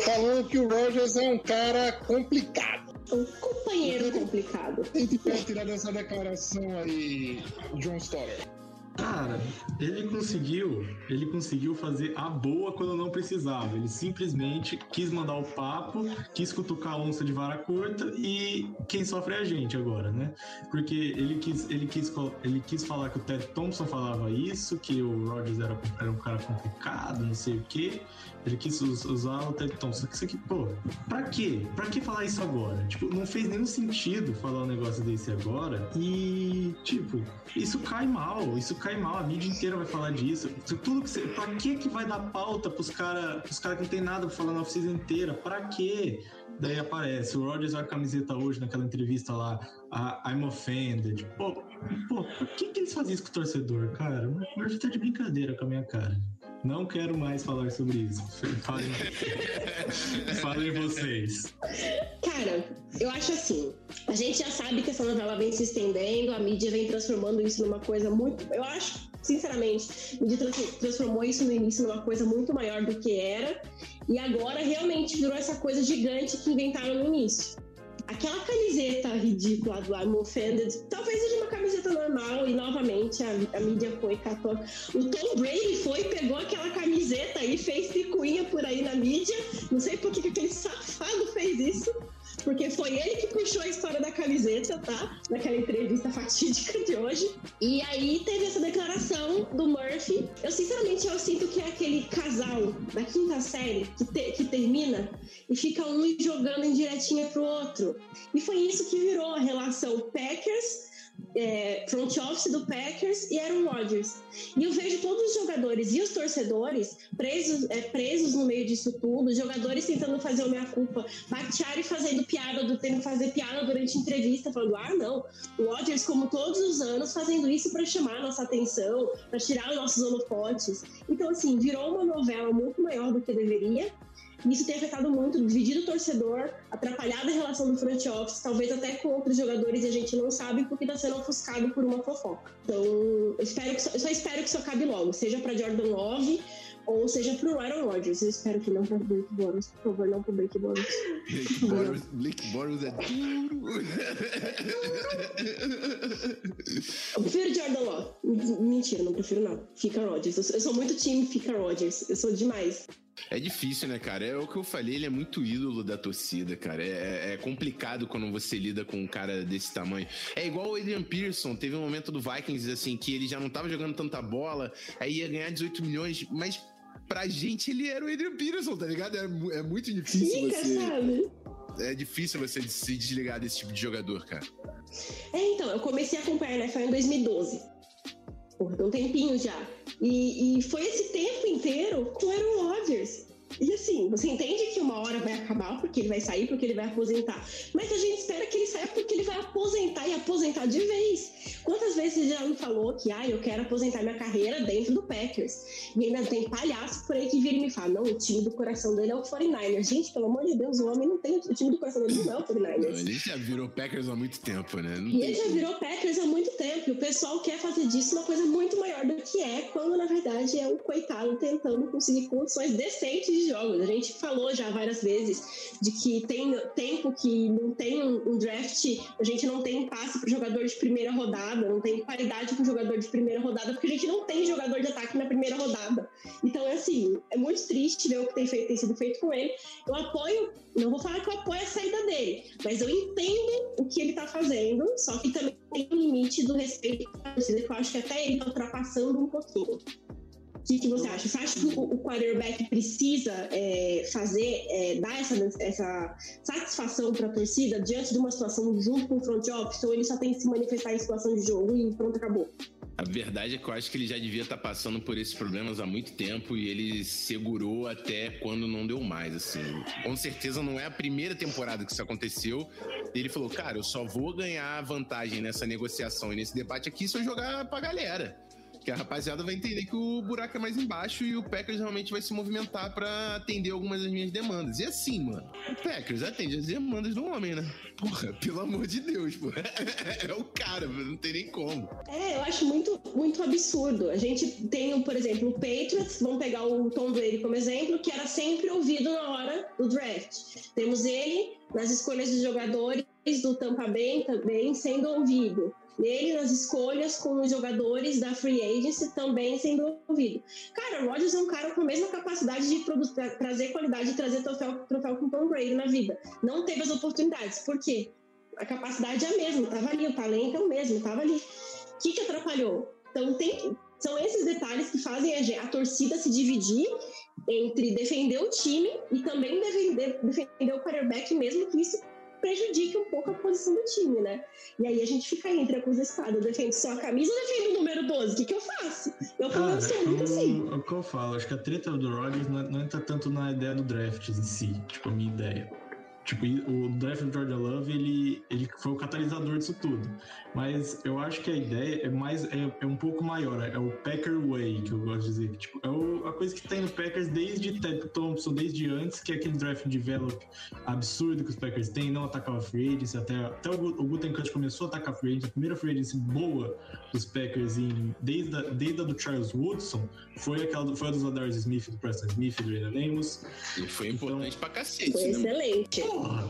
falando que o Rogers é um cara complicado. Um companheiro complicado. Tem que tirar dessa declaração aí, John Stoller. Cara, ele conseguiu, ele conseguiu fazer a boa quando não precisava. Ele simplesmente quis mandar o papo, quis cutucar a onça de vara curta e quem sofre é a gente agora, né? Porque ele quis, ele quis, ele quis falar que o Ted Thompson falava isso, que o Rodgers era, era um cara complicado, não sei o quê. Ele quis us- usar o Ted Thompson. Isso aqui, pô, pra quê? Pra que falar isso agora? Tipo, não fez nenhum sentido falar um negócio desse agora. E, tipo, isso cai mal, isso cai mal, a mídia inteira vai falar disso. Isso Tudo que você, pra que que vai dar pauta pros caras pros cara que não tem nada pra falar na oficina inteira? Pra quê? Daí aparece o Rodgers a camiseta hoje naquela entrevista lá, a I'm offended. Pô, pô, por que que eles fazem isso com o torcedor, cara? O Murphy tá de brincadeira com a minha cara. Não quero mais falar sobre isso. Falem, (laughs) falem vocês. Cara, eu acho assim. A gente já sabe que essa novela vem se estendendo, a mídia vem transformando isso numa coisa muito. Eu acho, sinceramente, a mídia trans- transformou isso no início numa coisa muito maior do que era. E agora realmente virou essa coisa gigante que inventaram no início. Aquela camiseta ridícula do I'm Offended, talvez normal e novamente a, a mídia foi catou. O Tom Brady foi, pegou aquela camiseta e fez picuinha por aí na mídia. Não sei por que que aquele safado fez isso. Porque foi ele que puxou a história da camiseta, tá? Naquela entrevista fatídica de hoje. E aí teve essa declaração do Murphy. Eu, sinceramente, eu sinto que é aquele casal da quinta série que, te- que termina e fica um jogando em pro outro. E foi isso que virou a relação Packers, é, front office do Packers e Aaron Rodgers. E eu vejo todos os jogadores e os torcedores presos, é, presos no meio disso tudo, jogadores tentando fazer a minha culpa, Bakhtiari fazendo piada, do tendo fazer piada durante entrevista, falando: ah, não, o Rodgers, como todos os anos, fazendo isso para chamar a nossa atenção, para tirar os nossos holofotes. Então, assim, virou uma novela muito maior do que deveria. Isso tem afetado muito, dividido o torcedor, atrapalhado a relação do front office, talvez até com outros jogadores e a gente não sabe porque está sendo ofuscado por uma fofoca. Então, eu, espero que, eu só espero que isso acabe logo, seja para Jordan Love ou seja pro Aaron Rodgers. Eu espero que não para Blake Bortles, por favor, não pro Blake Bortles. Blake (laughs) Bortles, Blake Bortles é duro. Eu prefiro Jordan Love. Mentira, não prefiro não. Fica Rodgers. Eu sou, eu sou muito time Fica Rodgers. Eu sou demais. É difícil, né, cara? É o que eu falei, ele é muito ídolo da torcida, cara. É, é complicado quando você lida com um cara desse tamanho. É igual o Adrian Pearson, teve um momento do Vikings, assim, que ele já não tava jogando tanta bola, aí ia ganhar 18 milhões, mas pra gente ele era o Adrian Peterson, tá ligado? É, é muito difícil Fica, você. sabe? É difícil você se desligar desse tipo de jogador, cara. É, então, eu comecei a acompanhar a NFL em 2012. Porra, tem um tempinho já. E, e foi esse tempo inteiro com Aaron Rodgers. E assim, você entende que uma hora vai acabar porque ele vai sair, porque ele vai aposentar. Mas a gente espera que ele saia porque ele vai aposentar e aposentar de vez. Quantas vezes você já me falou que, ah, eu quero aposentar minha carreira dentro do Packers? E ainda tem palhaço por aí que vira e me fala, não, o time do coração dele é o 49ers. Gente, pelo amor de Deus, o homem não tem, o time do coração dele não é o 49ers. Ele já virou Packers há muito tempo, né? Não E ele já virou Packers há muito tempo. E o pessoal quer fazer disso uma coisa muito maior do que é, quando na verdade é um coitado tentando conseguir condições decentes de jogos. A gente falou já várias vezes de que tem tempo que não tem um, draft, a gente não tem passe para jogador de primeira rodada, não tem qualidade para jogador de primeira rodada, porque a gente não tem jogador de ataque na primeira rodada. Então é assim, é muito triste ver o que tem, feito, tem sido feito com ele. Eu apoio, não vou falar que eu apoio a saída dele, mas eu entendo o que ele tá fazendo, só que também tem um limite do respeito à torcida, que eu acho que até ele tá ultrapassando um pouquinho. O que, que você acha? Você acha que o, o quarterback precisa é, fazer, é, dar essa, essa satisfação para a torcida diante de uma situação junto com o front office, ou ele só tem que se manifestar em situação de jogo e pronto, acabou? A verdade é que eu acho que ele já devia estar passando por esses problemas há muito tempo e ele segurou até quando não deu mais, assim. Com certeza não é a primeira temporada que isso aconteceu. Ele falou, cara, eu só vou ganhar vantagem nessa negociação e nesse debate aqui se eu jogar pra galera. Que a rapaziada vai entender que o buraco é mais embaixo e o Packers realmente vai se movimentar pra atender algumas das minhas demandas. E assim, mano, o Packers atende as demandas do homem, né? Porra, pelo amor de Deus, pô. (laughs) É o cara, não tem nem como. É, eu acho muito, muito absurdo. A gente tem, por exemplo, o Patriots, vamos pegar o Tom Brady como exemplo, que era sempre ouvido na hora do draft. Temos ele nas escolhas de jogadores do Tampa Bay também sendo ouvido. Ele nas escolhas com os jogadores da Free Agency também sendo ouvido. Cara, o Rodgers é um cara com a mesma capacidade de produ- tra- trazer qualidade e trazer troféu, troféu com Tom Brady na vida. Não teve as oportunidades. Por quê? A capacidade é a mesma, tava ali, o talento é o mesmo, tava ali. O que, que atrapalhou? Então tem são esses detalhes que fazem a, a torcida se dividir entre defender o time e também defender, defender o quarterback, mesmo que isso prejudique um pouco a posição do time, né? E aí a gente fica aí entre a cruz e a espada. Eu defendo só a camisa ou defendo o número 12? O que, que eu faço? Eu, Cara, menos, sou muito assim. o, o que eu falo, acho que a treta do Rodgers não, não entra tanto na ideia do draft em si, tipo, a minha ideia. Tipo, o draft do Georgia Love, ele, ele foi o catalisador disso tudo. Mas eu acho que a ideia é mais é, é um pouco maior, é o Packer Way, que eu gosto de dizer. Tipo, é o- a coisa que tem no Packers desde Ted Thompson, desde antes, que é aquele draft develop absurdo que os Packers têm, não atacava free agency, até, até o, o Gutenkast começou a atacar free agency, a primeira free agency boa dos Packers em, desde, a, desde a do Charles Woodson foi aquela do, foi a dos Ladarius Smith, do Preston Smith, do Brandon Lemos. E foi importante pra cacete, Foi né? excelente. Porra!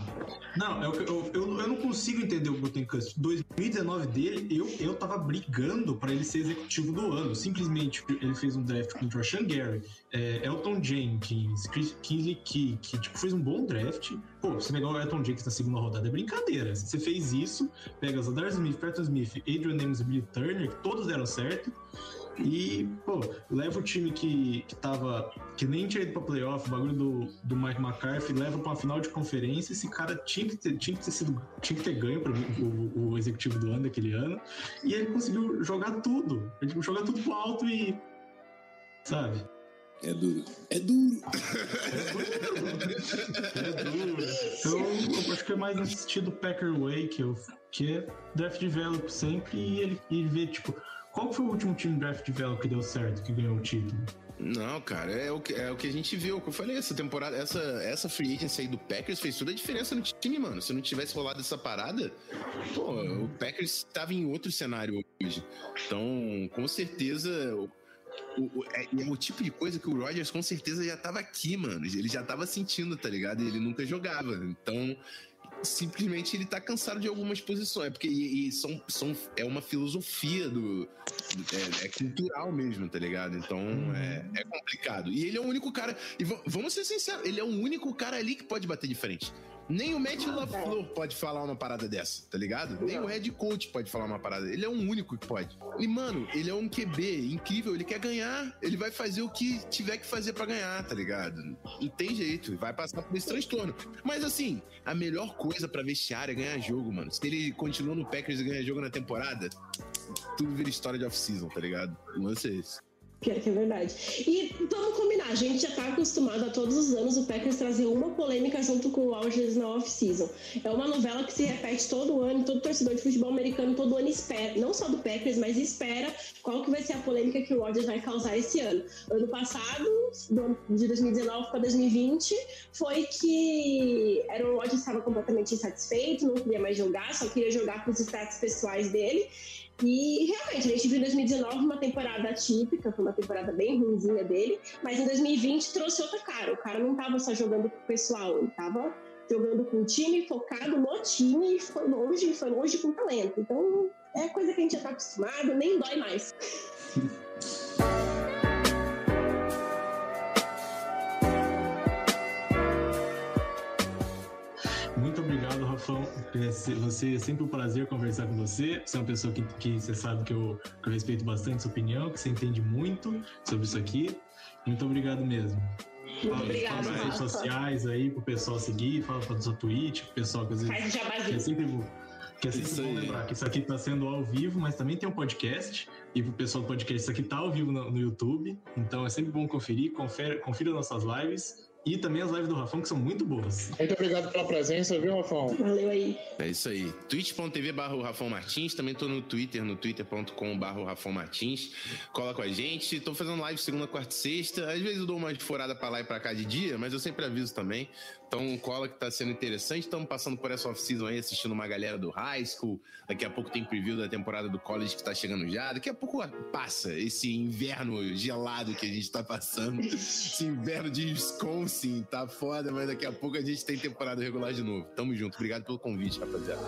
Não, eu, eu, eu, eu não consigo entender o Gutenkast. 2019 dele, eu, eu tava brigando pra ele ser executivo do ano. Simplesmente ele fez um draft com o Sean Gary, é, Elton Jenkins, Chris- Kingsley Key, que tipo, fez um bom draft. Pô, você pegar o Elton Jenkins na segunda rodada é brincadeira. Você fez isso, pega os Adar Smith, Preston Smith, Adrian Ames e Billy Turner, que todos deram certo. E, pô, leva o time que, que tava. que nem tinha ido pra playoff, o bagulho do, do Mike McCarthy, leva pra uma final de conferência. Esse cara tinha que ter, tinha que ter sido. tinha que ter ganho pra mim, o, o executivo do ano daquele ano. E ele conseguiu jogar tudo. Ele tipo, jogar tudo pro alto e. Sabe? É duro. É duro. É duro. Então, eu acho que é mais nesse sentido Packer Way, que, eu, que é draft develop sempre e ele, e ver, tipo, Qual foi o último time draft de Velo que deu certo, que ganhou o título? Não, cara, é o, que, é o que a gente viu. Que eu falei, essa temporada, essa, essa free agency aí do Packers fez toda a diferença no time, mano. Se não tivesse rolado essa parada, pô, o Packers tava em outro cenário hoje. Então, com certeza. O, o, é, é, o tipo de coisa que o Rodgers com certeza já tava aqui, mano. Ele já tava sentindo, tá ligado? Ele nunca jogava. Então, simplesmente ele tá cansado de algumas posições. É porque e, e são, são, é uma filosofia do. É, é, cultural mesmo, tá ligado? Então é, é, complicado. E ele é o único cara. E vamos ser sinceros, ele é o único cara ali que pode bater de frente. Nem o Matt LaFleur pode falar uma parada dessa, tá ligado? Nem o head coach pode falar uma parada. Ele é o único que pode. E, mano, ele é um QB incrível, ele quer ganhar. Ele vai fazer o que tiver que fazer para ganhar, tá ligado? Não tem jeito, vai passar por esse transtorno. Mas, assim, a melhor coisa pra vestiário é ganhar jogo, mano. Se ele continua no Packers e ganha jogo na temporada, tudo vira história de off-season, tá ligado? O lance é esse. Pior que é verdade. E vamos combinar, a gente já tá acostumado a todos os anos o Packers trazer uma polêmica junto com o Rodgers na off-season. É uma novela que se repete todo ano, todo torcedor de futebol americano todo ano espera, não só do Packers, mas espera qual que vai ser a polêmica que o Rodgers vai causar esse ano. Ano passado, de 2019 para 2020, foi que Aaron Rodgers estava completamente insatisfeito, não queria mais jogar, só queria jogar com os status pessoais dele. E realmente, a gente viu em 2019 uma temporada atípica, foi uma temporada bem ruimzinha dele, mas em 2020 trouxe outra cara. O cara não estava só jogando com o pessoal, ele estava jogando com o time, focado no time e foi longe, foi longe com talento. Então é coisa que a gente já está acostumado, nem dói mais. (laughs) Rafão. Você é sempre um prazer conversar com você. Você é uma pessoa que, que você sabe que eu, que eu respeito bastante sua opinião, que você entende muito sobre isso aqui. Muito obrigado mesmo. Muito obrigada. Fala redes sociais aí pro pessoal seguir, fala pra sua Twitch, pro pessoal que, Faz que é sempre que é sempre bom lembrar que isso aqui está sendo ao vivo, mas também tem um podcast. E pro pessoal do podcast, isso aqui tá ao vivo no, no YouTube. Então é sempre bom conferir, confere, confira nossas lives. E também as lives do Rafão, que são muito boas. Muito obrigado pela presença, viu, Rafão? Valeu aí. É isso aí. twitch.tv barra Rafão Martins. Também tô no Twitter, no twitter.com barra Rafão Martins. Cola com a gente. Tô fazendo live segunda, quarta e sexta. Às vezes eu dou uma furada pra lá e pra cá de dia, mas eu sempre aviso também. Então, cola que tá sendo interessante. Estamos passando por essa off-season aí, assistindo uma galera do high school. Daqui a pouco tem preview da temporada do college que tá chegando já. Daqui a pouco passa esse inverno gelado que a gente tá passando. esse inverno de Wisconsin tá foda, mas daqui a pouco a gente tem temporada regular de novo. Tamo junto. Obrigado pelo convite, rapaziada.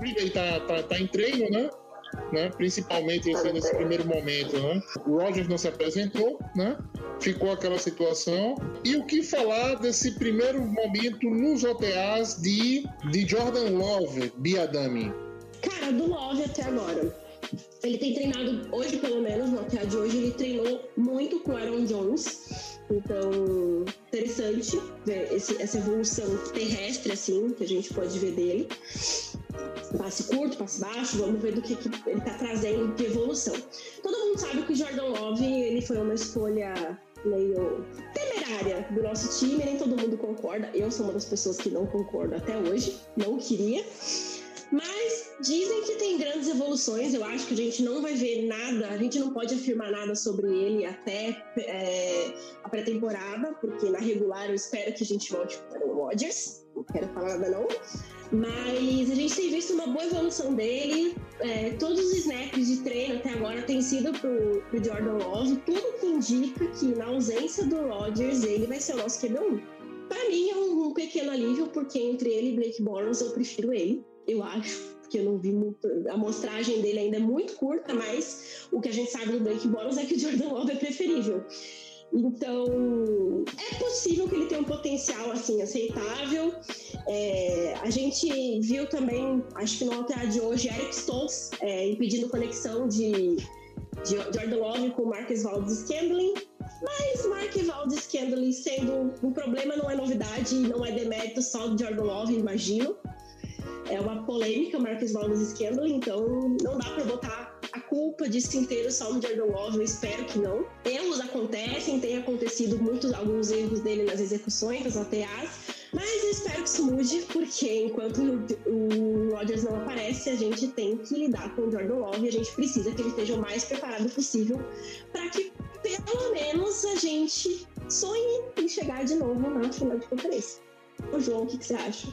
Ele tá, tá, tá em treino, né? Né? Principalmente assim, nesse primeiro momento, né? O Rogers não se apresentou, né? Ficou aquela situação. E o que falar desse primeiro momento nos OTAs de, de Jordan Love, Biadami? Cara, do Love até agora. Ele tem treinado, hoje pelo menos, no OTA de hoje, ele treinou muito com Aaron Jones. Então, interessante ver esse, essa evolução terrestre, assim, que a gente pode ver dele passe curto, passe baixo, vamos ver do que, que ele está trazendo de evolução. Todo mundo sabe que o Jordan Love ele foi uma escolha meio temerária do nosso time, nem todo mundo concorda. Eu sou uma das pessoas que não concordo até hoje, não queria. Mas dizem que tem grandes evoluções. Eu acho que a gente não vai ver nada, a gente não pode afirmar nada sobre ele até é, a pré-temporada, porque na regular eu espero que a gente volte para o Rodgers. Não quero falar nada, não. Mas a gente tem visto uma boa evolução dele. É, todos os snaps de treino até agora têm sido pro, pro Jordan Love. Tudo que indica que na ausência do Rodgers, ele vai ser o nosso QB1. Para mim é um, um, pequeno alívio, porque entre ele e Blake Bortles eu prefiro ele, eu acho. Porque eu não vi muito. A amostragem dele ainda é muito curta, mas o que a gente sabe do Blake Bortles é que o Jordan Love é preferível. Então, é possível que ele tenha um potencial assim aceitável. É, a gente viu também, acho que no altar de hoje, Eric Stoltz é, impedindo conexão de, de Jordan Love com Marcus Valdes Scandling. Mas Mark Valdes Scandling sendo um problema não é novidade, não é demérito só do Jordan Love, imagino. É uma polêmica, Marcus Valdes Scandling, então não dá para botar a culpa disso inteiro só no Jordan Love, eu espero que não. Erros acontecem, tem acontecido muitos, alguns erros dele nas execuções, nas OTAs, mas eu espero que negócio mude, porque enquanto o Rodgers não aparece, a gente tem que lidar com o Jordan Love e a gente precisa que ele esteja o mais preparado possível para que pelo menos a gente sonhe em chegar de novo na final de conferência. O João, o que, que você acha?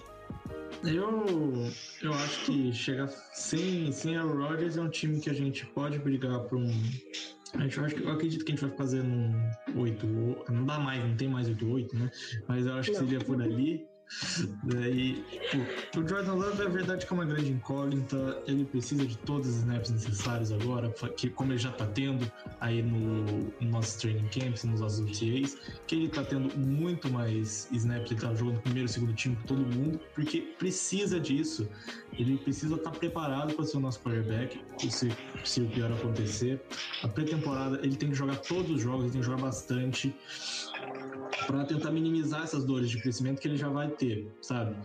Eu, eu acho que chegar sem, sem a Rodgers é um time que a gente pode brigar por um. A gente, eu, acho que, eu acredito que a gente vai fazer num 8. Não dá mais, não tem mais 8-8, né? Mas eu acho que seria por ali. Daí, pô, o Jordan Love é verdade que é uma grande incógnita. Ele precisa de todos os snaps necessários agora, que como ele já tá tendo aí no, no nosso training camps, nos nossos OTAs, que ele tá tendo muito mais snaps, ele tá jogando primeiro segundo time com todo mundo, porque precisa disso. Ele precisa estar tá preparado para ser o nosso quarterback, se, se o pior acontecer. A pré-temporada ele tem que jogar todos os jogos, ele tem que jogar bastante para tentar minimizar essas dores de crescimento que ele já vai ter, sabe?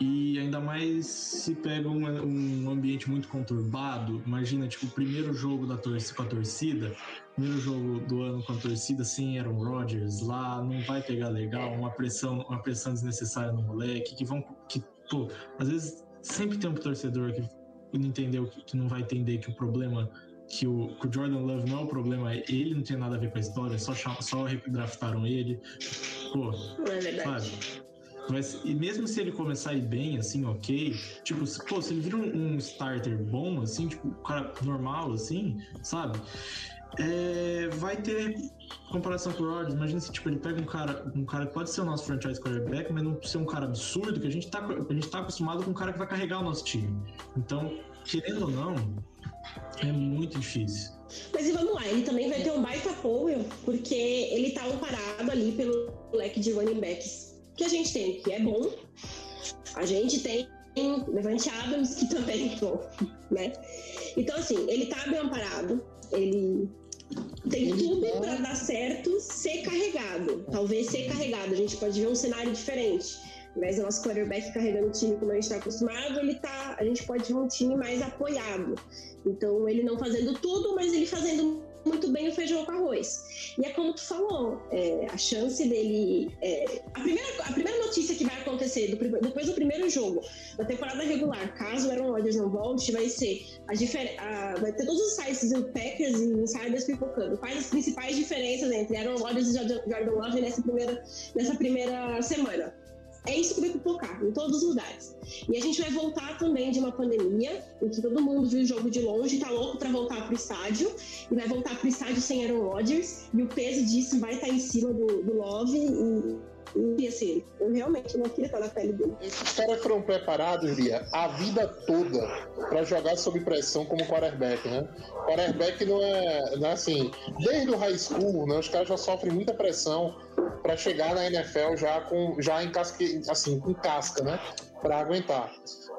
E ainda mais se pega um, um ambiente muito conturbado, imagina, tipo, o primeiro jogo da torcida, com a torcida, primeiro jogo do ano com a torcida sem Aaron Rodgers lá, não vai pegar legal, uma pressão, uma pressão desnecessária no moleque, que vão, que, pô, às vezes sempre tem um torcedor que não entendeu, que não vai entender que o problema que o, que o, Jordan Love não é o problema, ele não tinha nada a ver com a história, só, só draftaram ele. Pô, é verdade. Sabe? Mas, e mesmo se ele começar a ir bem, assim, ok, tipo, se, pô, se ele vira um, um starter bom, assim, tipo, um cara normal, assim, sabe? É, vai ter comparação com o Rodgers. Imagina se tipo, ele pega um cara, um cara que pode ser o nosso franchise quarterback, mas não ser um cara absurdo, que a gente tá, a gente tá acostumado com um cara que vai carregar o nosso time. Então, querendo ou não, é muito difícil. Mas e vamos lá, ele também vai ter um baita apoio, porque ele tá amparado ali pelo leque de running backs que a gente tem, que é bom. A gente tem Levante Adams, que também é bom, né? Então, assim, ele tá bem amparado, ele tem tudo para dar certo ser carregado. Talvez ser carregado, a gente pode ver um cenário diferente invés do nosso quarterback carregando o time como a gente está acostumado, ele tá, a gente pode ver um time mais apoiado. Então, ele não fazendo tudo, mas ele fazendo muito bem o feijão com arroz. E é como tu falou, é, a chance dele. É, a, primeira, a primeira notícia que vai acontecer do, depois do primeiro jogo da temporada regular, caso o Aaron Rodgers não volte, vai ser a, a vai ter todos os sites do Packers e insiders pipocando. Quais as principais diferenças entre Aaron Rodgers e Jordan Love nessa primeira, nessa primeira semana? É isso que vai pipocar em todos os lugares. E a gente vai voltar também de uma pandemia, em que todo mundo viu o jogo de longe, tá louco para voltar pro estádio, e vai voltar pro estádio sem Aaron Rodgers, e o peso disso vai estar tá em cima do, do Love e e assim, eu realmente não queria estar na pele dele. Esses caras foram preparados, Lia, a vida toda para jogar sob pressão como quarterback, né? Quarterback não é, não é assim, desde o high school, né? Os caras já sofrem muita pressão para chegar na NFL já com já em casque, assim, com casca, né? Para aguentar.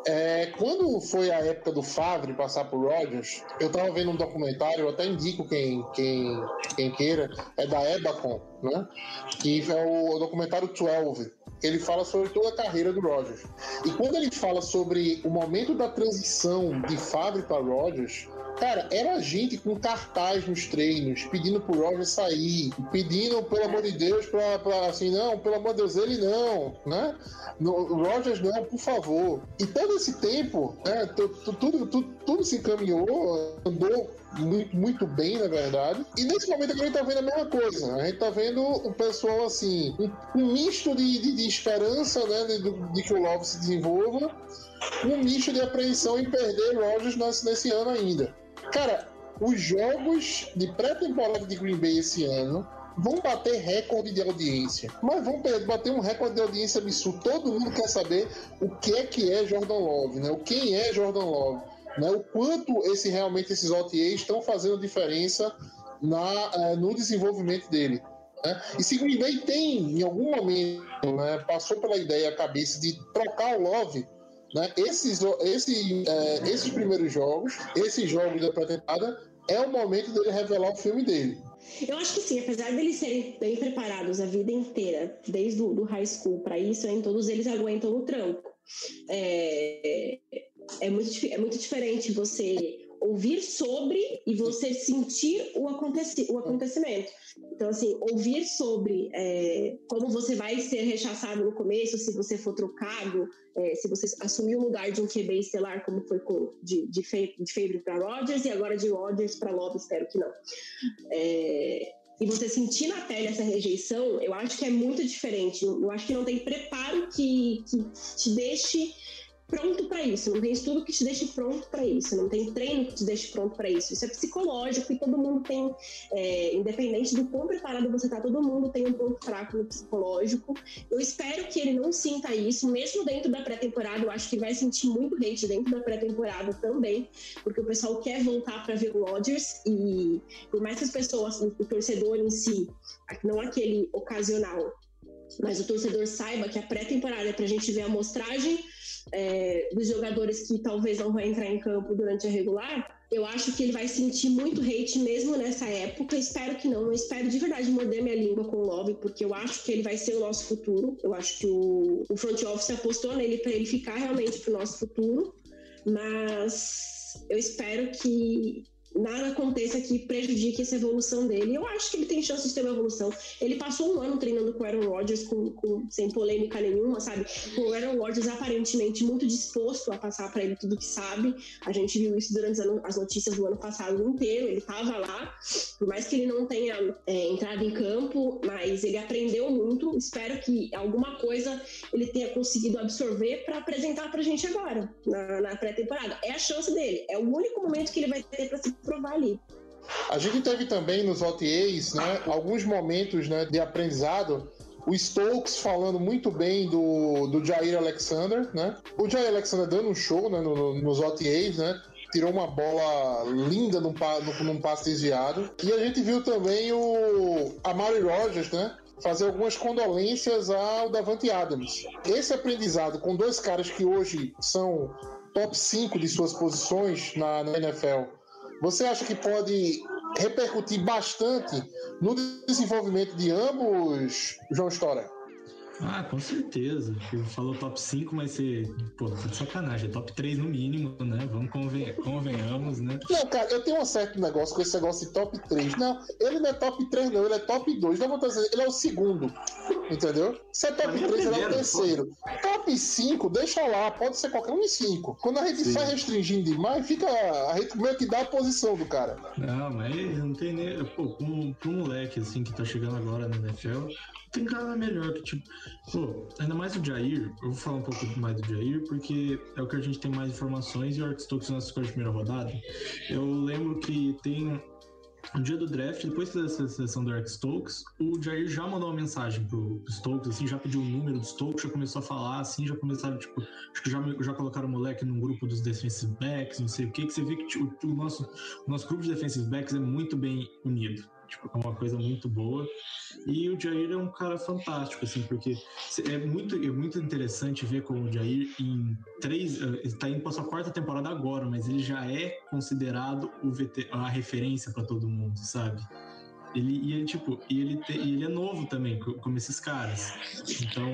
É, quando foi a época do Favre passar por Rodgers, eu tava vendo um documentário, eu até indico quem, quem, quem queira, é da Ebacon, né? Que é o documentário 12. Ele fala sobre toda a carreira do Rodgers. E quando ele fala sobre o momento da transição de Favre para Rodgers, Cara, era gente com cartaz nos treinos, pedindo pro Roger sair, pedindo, pelo amor de Deus, pra, pra assim, não, pelo amor de Deus, ele não, né? No, Rogers não, por favor. E todo esse tempo, né, tudo, tudo, tudo se encaminhou, andou muito, muito bem, na verdade. E nesse momento a gente tá vendo a mesma coisa. A gente tá vendo o pessoal, assim, um, um misto de, de, de, esperança, né, de, de, que o Love se desenvolva, um misto de apreensão em perder Rogers nesse, nesse ano ainda. Cara, os jogos de pré-temporada de Green Bay esse ano vão bater recorde de audiência. Mas vão bater um recorde de audiência absurdo. Todo mundo quer saber o que é que é Jordan Love, né? O quem é Jordan Love, né? O quanto esse realmente esses OTAs estão fazendo diferença na, uh, no desenvolvimento dele. Né? E se Green Bay tem, em algum momento, né, passou pela ideia a cabeça de trocar o Love né? Esses, esse, é, esses primeiros jogos, esses jogos da pré-temporada, é o momento dele revelar o filme dele. Eu acho que sim, apesar deles serem bem preparados a vida inteira, desde o do high school para isso, hein, todos eles aguentam o tranco. É, é, muito, é muito diferente você ouvir sobre e você sentir o, aconteci o acontecimento. Então, assim, ouvir sobre é, como você vai ser rechaçado no começo, se você for trocado, é, se você assumir o lugar de um QB estelar, como foi de, de, de Favre para Rodgers e agora de Rodgers para Love, espero que não. É, e você sentir na pele essa rejeição, eu acho que é muito diferente. Eu acho que não tem preparo que, que te deixe pronto para isso, não tem estudo que te deixe pronto para isso, não tem treino que te deixe pronto para isso. Isso é psicológico e todo mundo tem, é, independente do quão preparado você tá, todo mundo tem um ponto fraco no psicológico. Eu espero que ele não sinta isso, mesmo dentro da pré-temporada. Eu acho que vai sentir muito hate dentro da pré-temporada também, porque o pessoal quer voltar para ver o Rodgers e por mais que as pessoas, o torcedor em si, não aquele ocasional, mas o torcedor saiba que a pré-temporada é para a gente ver a amostragem é, dos jogadores que talvez não vão entrar em campo durante a regular, eu acho que ele vai sentir muito hate mesmo nessa época. Espero que não. Eu espero de verdade morder minha língua com o Love, porque eu acho que ele vai ser o nosso futuro. Eu acho que o, o front office apostou nele para ele ficar realmente pro nosso futuro. Mas eu espero que nada aconteça que prejudique essa evolução dele. Eu acho que ele tem chance de ter uma evolução. Ele passou um ano treinando com o Aaron Rodgers com, com, sem polêmica nenhuma, sabe? Com o Aaron Rodgers aparentemente muito disposto a passar para ele tudo que sabe. A gente viu isso durante as notícias do ano passado inteiro. Ele estava lá, por mais que ele não tenha é, entrado em campo, mas ele aprendeu muito. Espero que alguma coisa ele tenha conseguido absorver para apresentar para a gente agora, na, na pré-temporada. É a chance dele. É o único momento que ele vai ter para se provar ali. A gente teve também nos OTAs, né, alguns momentos né, de aprendizado. O Stokes falando muito bem do, do Jair Alexander, né? O Jair Alexander dando um show né, no, nos OTAs, né? Tirou uma bola linda num, num, num passe desviado. E a gente viu também o Amari Rogers, né? fazer algumas condolências ao Davante Adams. Esse aprendizado com dois caras que hoje são top 5 de suas posições na, na NFL você acha que pode repercutir bastante no desenvolvimento de ambos, João Stora? Ah, com certeza. Falou top 5, mas você. Pô, tá de sacanagem. É top 3 no mínimo, né? Vamos conven... convenhamos, né? Não, cara, eu tenho um certo negócio com esse negócio de top 3. Não, ele não é top 3, não, ele é top 2. Dá vontade de dizer, ele é o segundo. Entendeu? Se é top 3, ele é o terceiro. Pô. Top 5, deixa lá, pode ser qualquer um em 5. Quando a gente Sim. sai restringindo demais, fica. A gente meio que dá a posição do cara. Não, mas não tem nem. Pô, pra um moleque assim que tá chegando agora no NFL tem cara melhor que, tipo, pô, ainda mais o Jair, eu vou falar um pouco mais do Jair, porque é o que a gente tem mais informações e o Art Stokes na escolha de primeira rodada. Eu lembro que tem no dia do draft, depois dessa seleção do Eric Stokes, o Jair já mandou uma mensagem pro Stokes, assim, já pediu o número do Stokes, já começou a falar, assim, já começaram, tipo, acho que já, já colocaram o moleque num grupo dos defensive backs, não sei o que, que você vê que tipo, o, nosso, o nosso grupo de defensive backs é muito bem unido. Tipo, é uma coisa muito boa. E o Jair é um cara fantástico, assim, porque é muito, é muito interessante ver como o Jair em três. está indo para sua quarta temporada agora, mas ele já é considerado o VT, a referência para todo mundo, sabe? Ele, e ele, tipo, e ele, te, e ele é novo também, como esses caras. Então,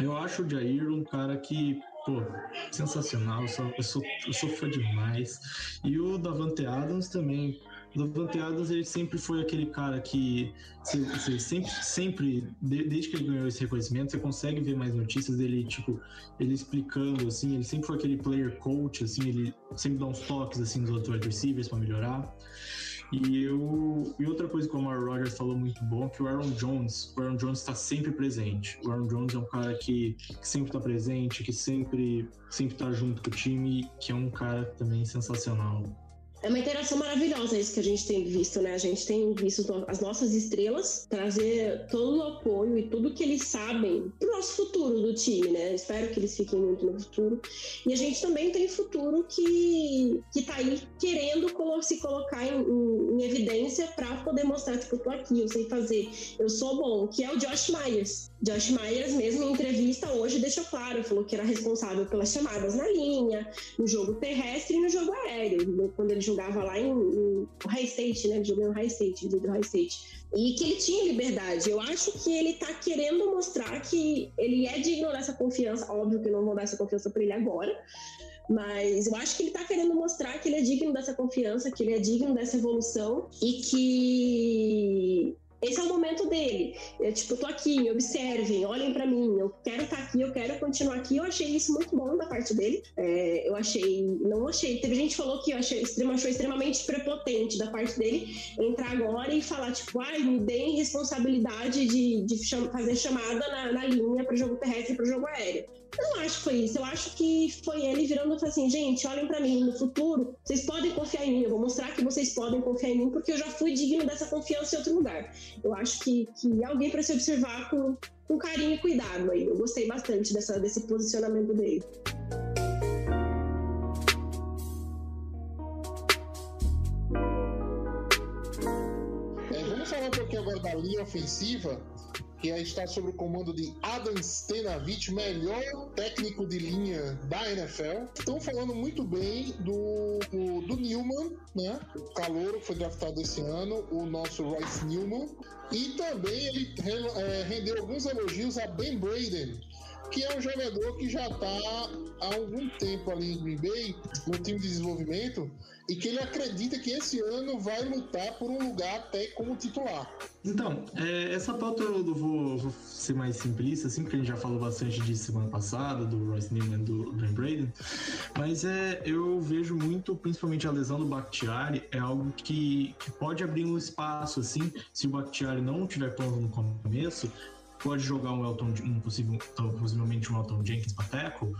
eu acho o Jair um cara que pô, sensacional, eu sou, eu sou, eu sou fã demais. E o Davante Adams também, Davante Adams ele sempre foi aquele cara que você, sempre, sempre desde que ele ganhou esse reconhecimento, você consegue ver mais notícias dele, tipo, ele explicando, assim, ele sempre foi aquele player coach, assim, ele sempre dá uns toques, assim, nos outros wide receivers melhorar. E, eu, e outra coisa que o Omar Rogers falou muito bom, que o Aaron Jones, o Aaron Jones está sempre presente. O Aaron Jones é um cara que, que sempre está presente, que sempre sempre está junto com o time, que é um cara também sensacional. É uma interação maravilhosa isso que a gente tem visto, né? A gente tem visto as nossas estrelas trazer todo o apoio e tudo que eles sabem pro nosso futuro do time, né? Espero que eles fiquem muito no futuro. E a gente também tem futuro que, que tá aí querendo se colocar em, em, em evidência para poder mostrar que eu tô aqui, eu sei fazer, eu sou bom, que é o Josh Myers. Josh Myers, mesmo em entrevista hoje, deixou claro, falou que era responsável pelas chamadas na linha, no jogo terrestre e no jogo aéreo, quando ele jogava lá em, em High State, né? Ele no High State, no High State. E que ele tinha liberdade. Eu acho que ele tá querendo mostrar que ele é digno dessa confiança. Óbvio que não vou dar essa confiança para ele agora, Mas eu acho que ele tá querendo mostrar que ele é digno dessa confiança, que ele é digno dessa evolução e que esse é o momento dele. Eu, tipo, tô aqui, me observem, olhem para mim, eu quero estar tá aqui, eu quero continuar aqui. Eu achei isso muito bom da parte dele. É, eu achei, não achei. Teve gente que falou que eu achei, achou extremamente prepotente da parte dele entrar agora e falar, tipo, ai, me deem responsabilidade de, de cham fazer chamada na, na linha para jogo terrestre e para jogo aéreo. Eu não acho que foi isso. Eu acho que foi ele virando e falando assim: gente, olhem para mim, no futuro, vocês podem confiar em mim. Eu vou mostrar que vocês podem confiar em mim, porque eu já fui digno dessa confiança em outro lugar. Eu acho que, que alguém para se observar com, com carinho e cuidado aí. Eu gostei bastante dessa, desse posicionamento dele. É, vamos falar um pouquinho agora da linha ofensiva que está sob o comando de Adam Stenavich, melhor técnico de linha da NFL. Estão falando muito bem do, do Newman, né? O calouro foi draftado esse ano, o nosso Royce Newman. E também ele é, rendeu alguns elogios a Ben Braden, que é um jogador que já está há algum tempo ali em Green Bay, no time de desenvolvimento, e que ele acredita que esse ano vai lutar por um lugar até como titular. Então, é, essa pauta eu vou, vou, ser mais simplista, assim, porque a gente já falou bastante disso semana passada, do Royce Newman e do Ben Braden, mas é, eu vejo muito, principalmente a lesão do Bakhtiari, é algo que, que pode abrir um espaço, assim, se o Bakhtiari não tiver pronto no começo, pode jogar um Elton, um possível, possivelmente um Elton Jenkins para tackle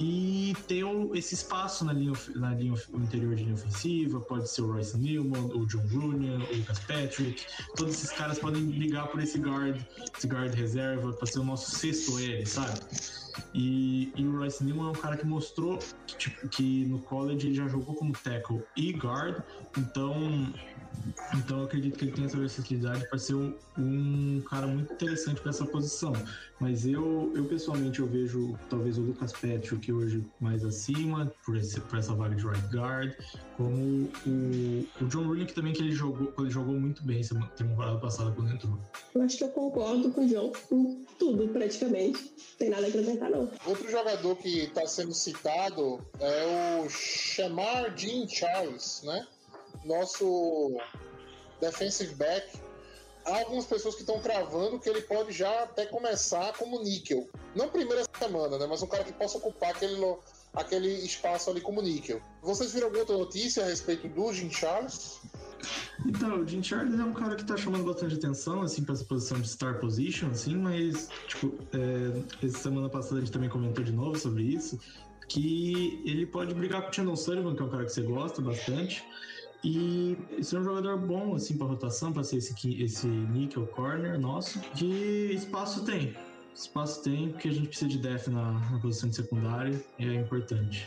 e ter esse espaço na linha, na linha interior de linha ofensiva, pode ser o Royce Newman, o John Runyan, o Lucas Patrick, todos esses caras podem ligar por esse guard, esse guard reserva, para ser o nosso sexto L, sabe? E, e, o Royce Newman é um cara que mostrou que, tipo, que no college ele já jogou como tackle e guard, então então eu acredito que ele tem essa versatilidade para ser um, um, cara muito interessante para essa posição. Mas eu, eu pessoalmente eu vejo talvez o Lucas Patrick hoje mais acima por, esse, por essa vaga de right guard, como o, o John Rooney que também que ele jogou, ele jogou muito bem essa temporada passada quando entrou. Eu acho que eu concordo com o John com tudo praticamente. Não tem nada a acrescentar não. Outro jogador que está sendo citado é o Shamar Jean Charles, né? Nosso defensive back, há algumas pessoas que estão cravando que ele pode já até começar como níquel. Não primeira semana, né? Mas um cara que possa ocupar aquele, aquele espaço ali como níquel. Vocês viram alguma outra notícia a respeito do Jim Charles? Então, o Jim Charles é um cara que tá chamando bastante atenção, assim, pra essa posição de star position, assim, mas, tipo, é, essa semana passada a gente também comentou de novo sobre isso, que ele pode brigar com o Chandon Sullivan, que é um cara que você gosta bastante, e esse é um jogador bom, assim, para rotação, para ser esse, esse nickel corner nosso. Que espaço tem. Espaço tem, porque a gente precisa de def na, na posição de secundária e é importante.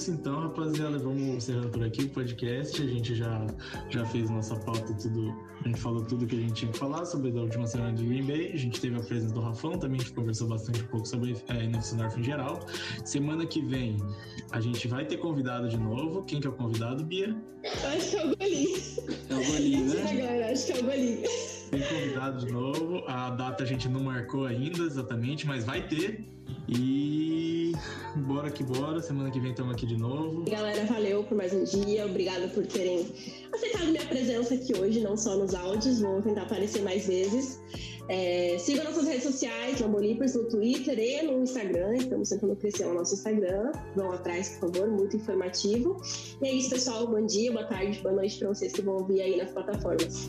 isso então, rapaziada. Encerrando por aqui o podcast. A gente já, já fez nossa pauta, tudo. A gente falou tudo que a gente tinha que falar sobre a última semana de Green Bay. A gente teve a presença do Rafão também, a gente conversou bastante um pouco sobre a é, NFC North em geral. Semana que vem a gente vai ter convidado de novo. Quem que é o convidado, Bia? Acho que é o Golim. É o Golim, né? Agora, acho que é o Golim. Tem convidado de novo. A data a gente não marcou ainda exatamente, mas vai ter. E bora que bora. Semana que vem estamos aqui de novo. Galera, valeu por mais um dia. Obrigada por terem aceitado minha presença aqui hoje, não só nos áudios. Vou tentar aparecer mais vezes. É, sigam nossas redes sociais, Lambolipers, no Twitter e no Instagram. Estamos tentando crescer o nosso Instagram. Vão atrás, por favor, muito informativo. E é isso, pessoal. Bom dia, boa tarde, boa noite para vocês que vão ouvir aí nas plataformas.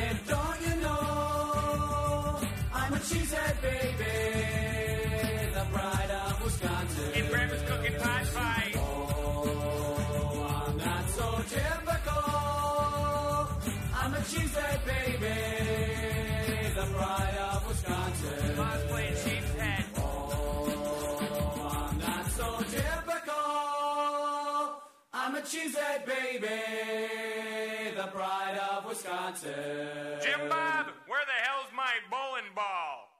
a cheesehead baby, the pride of Wisconsin. Jim Bob, where the hell's my bowling ball?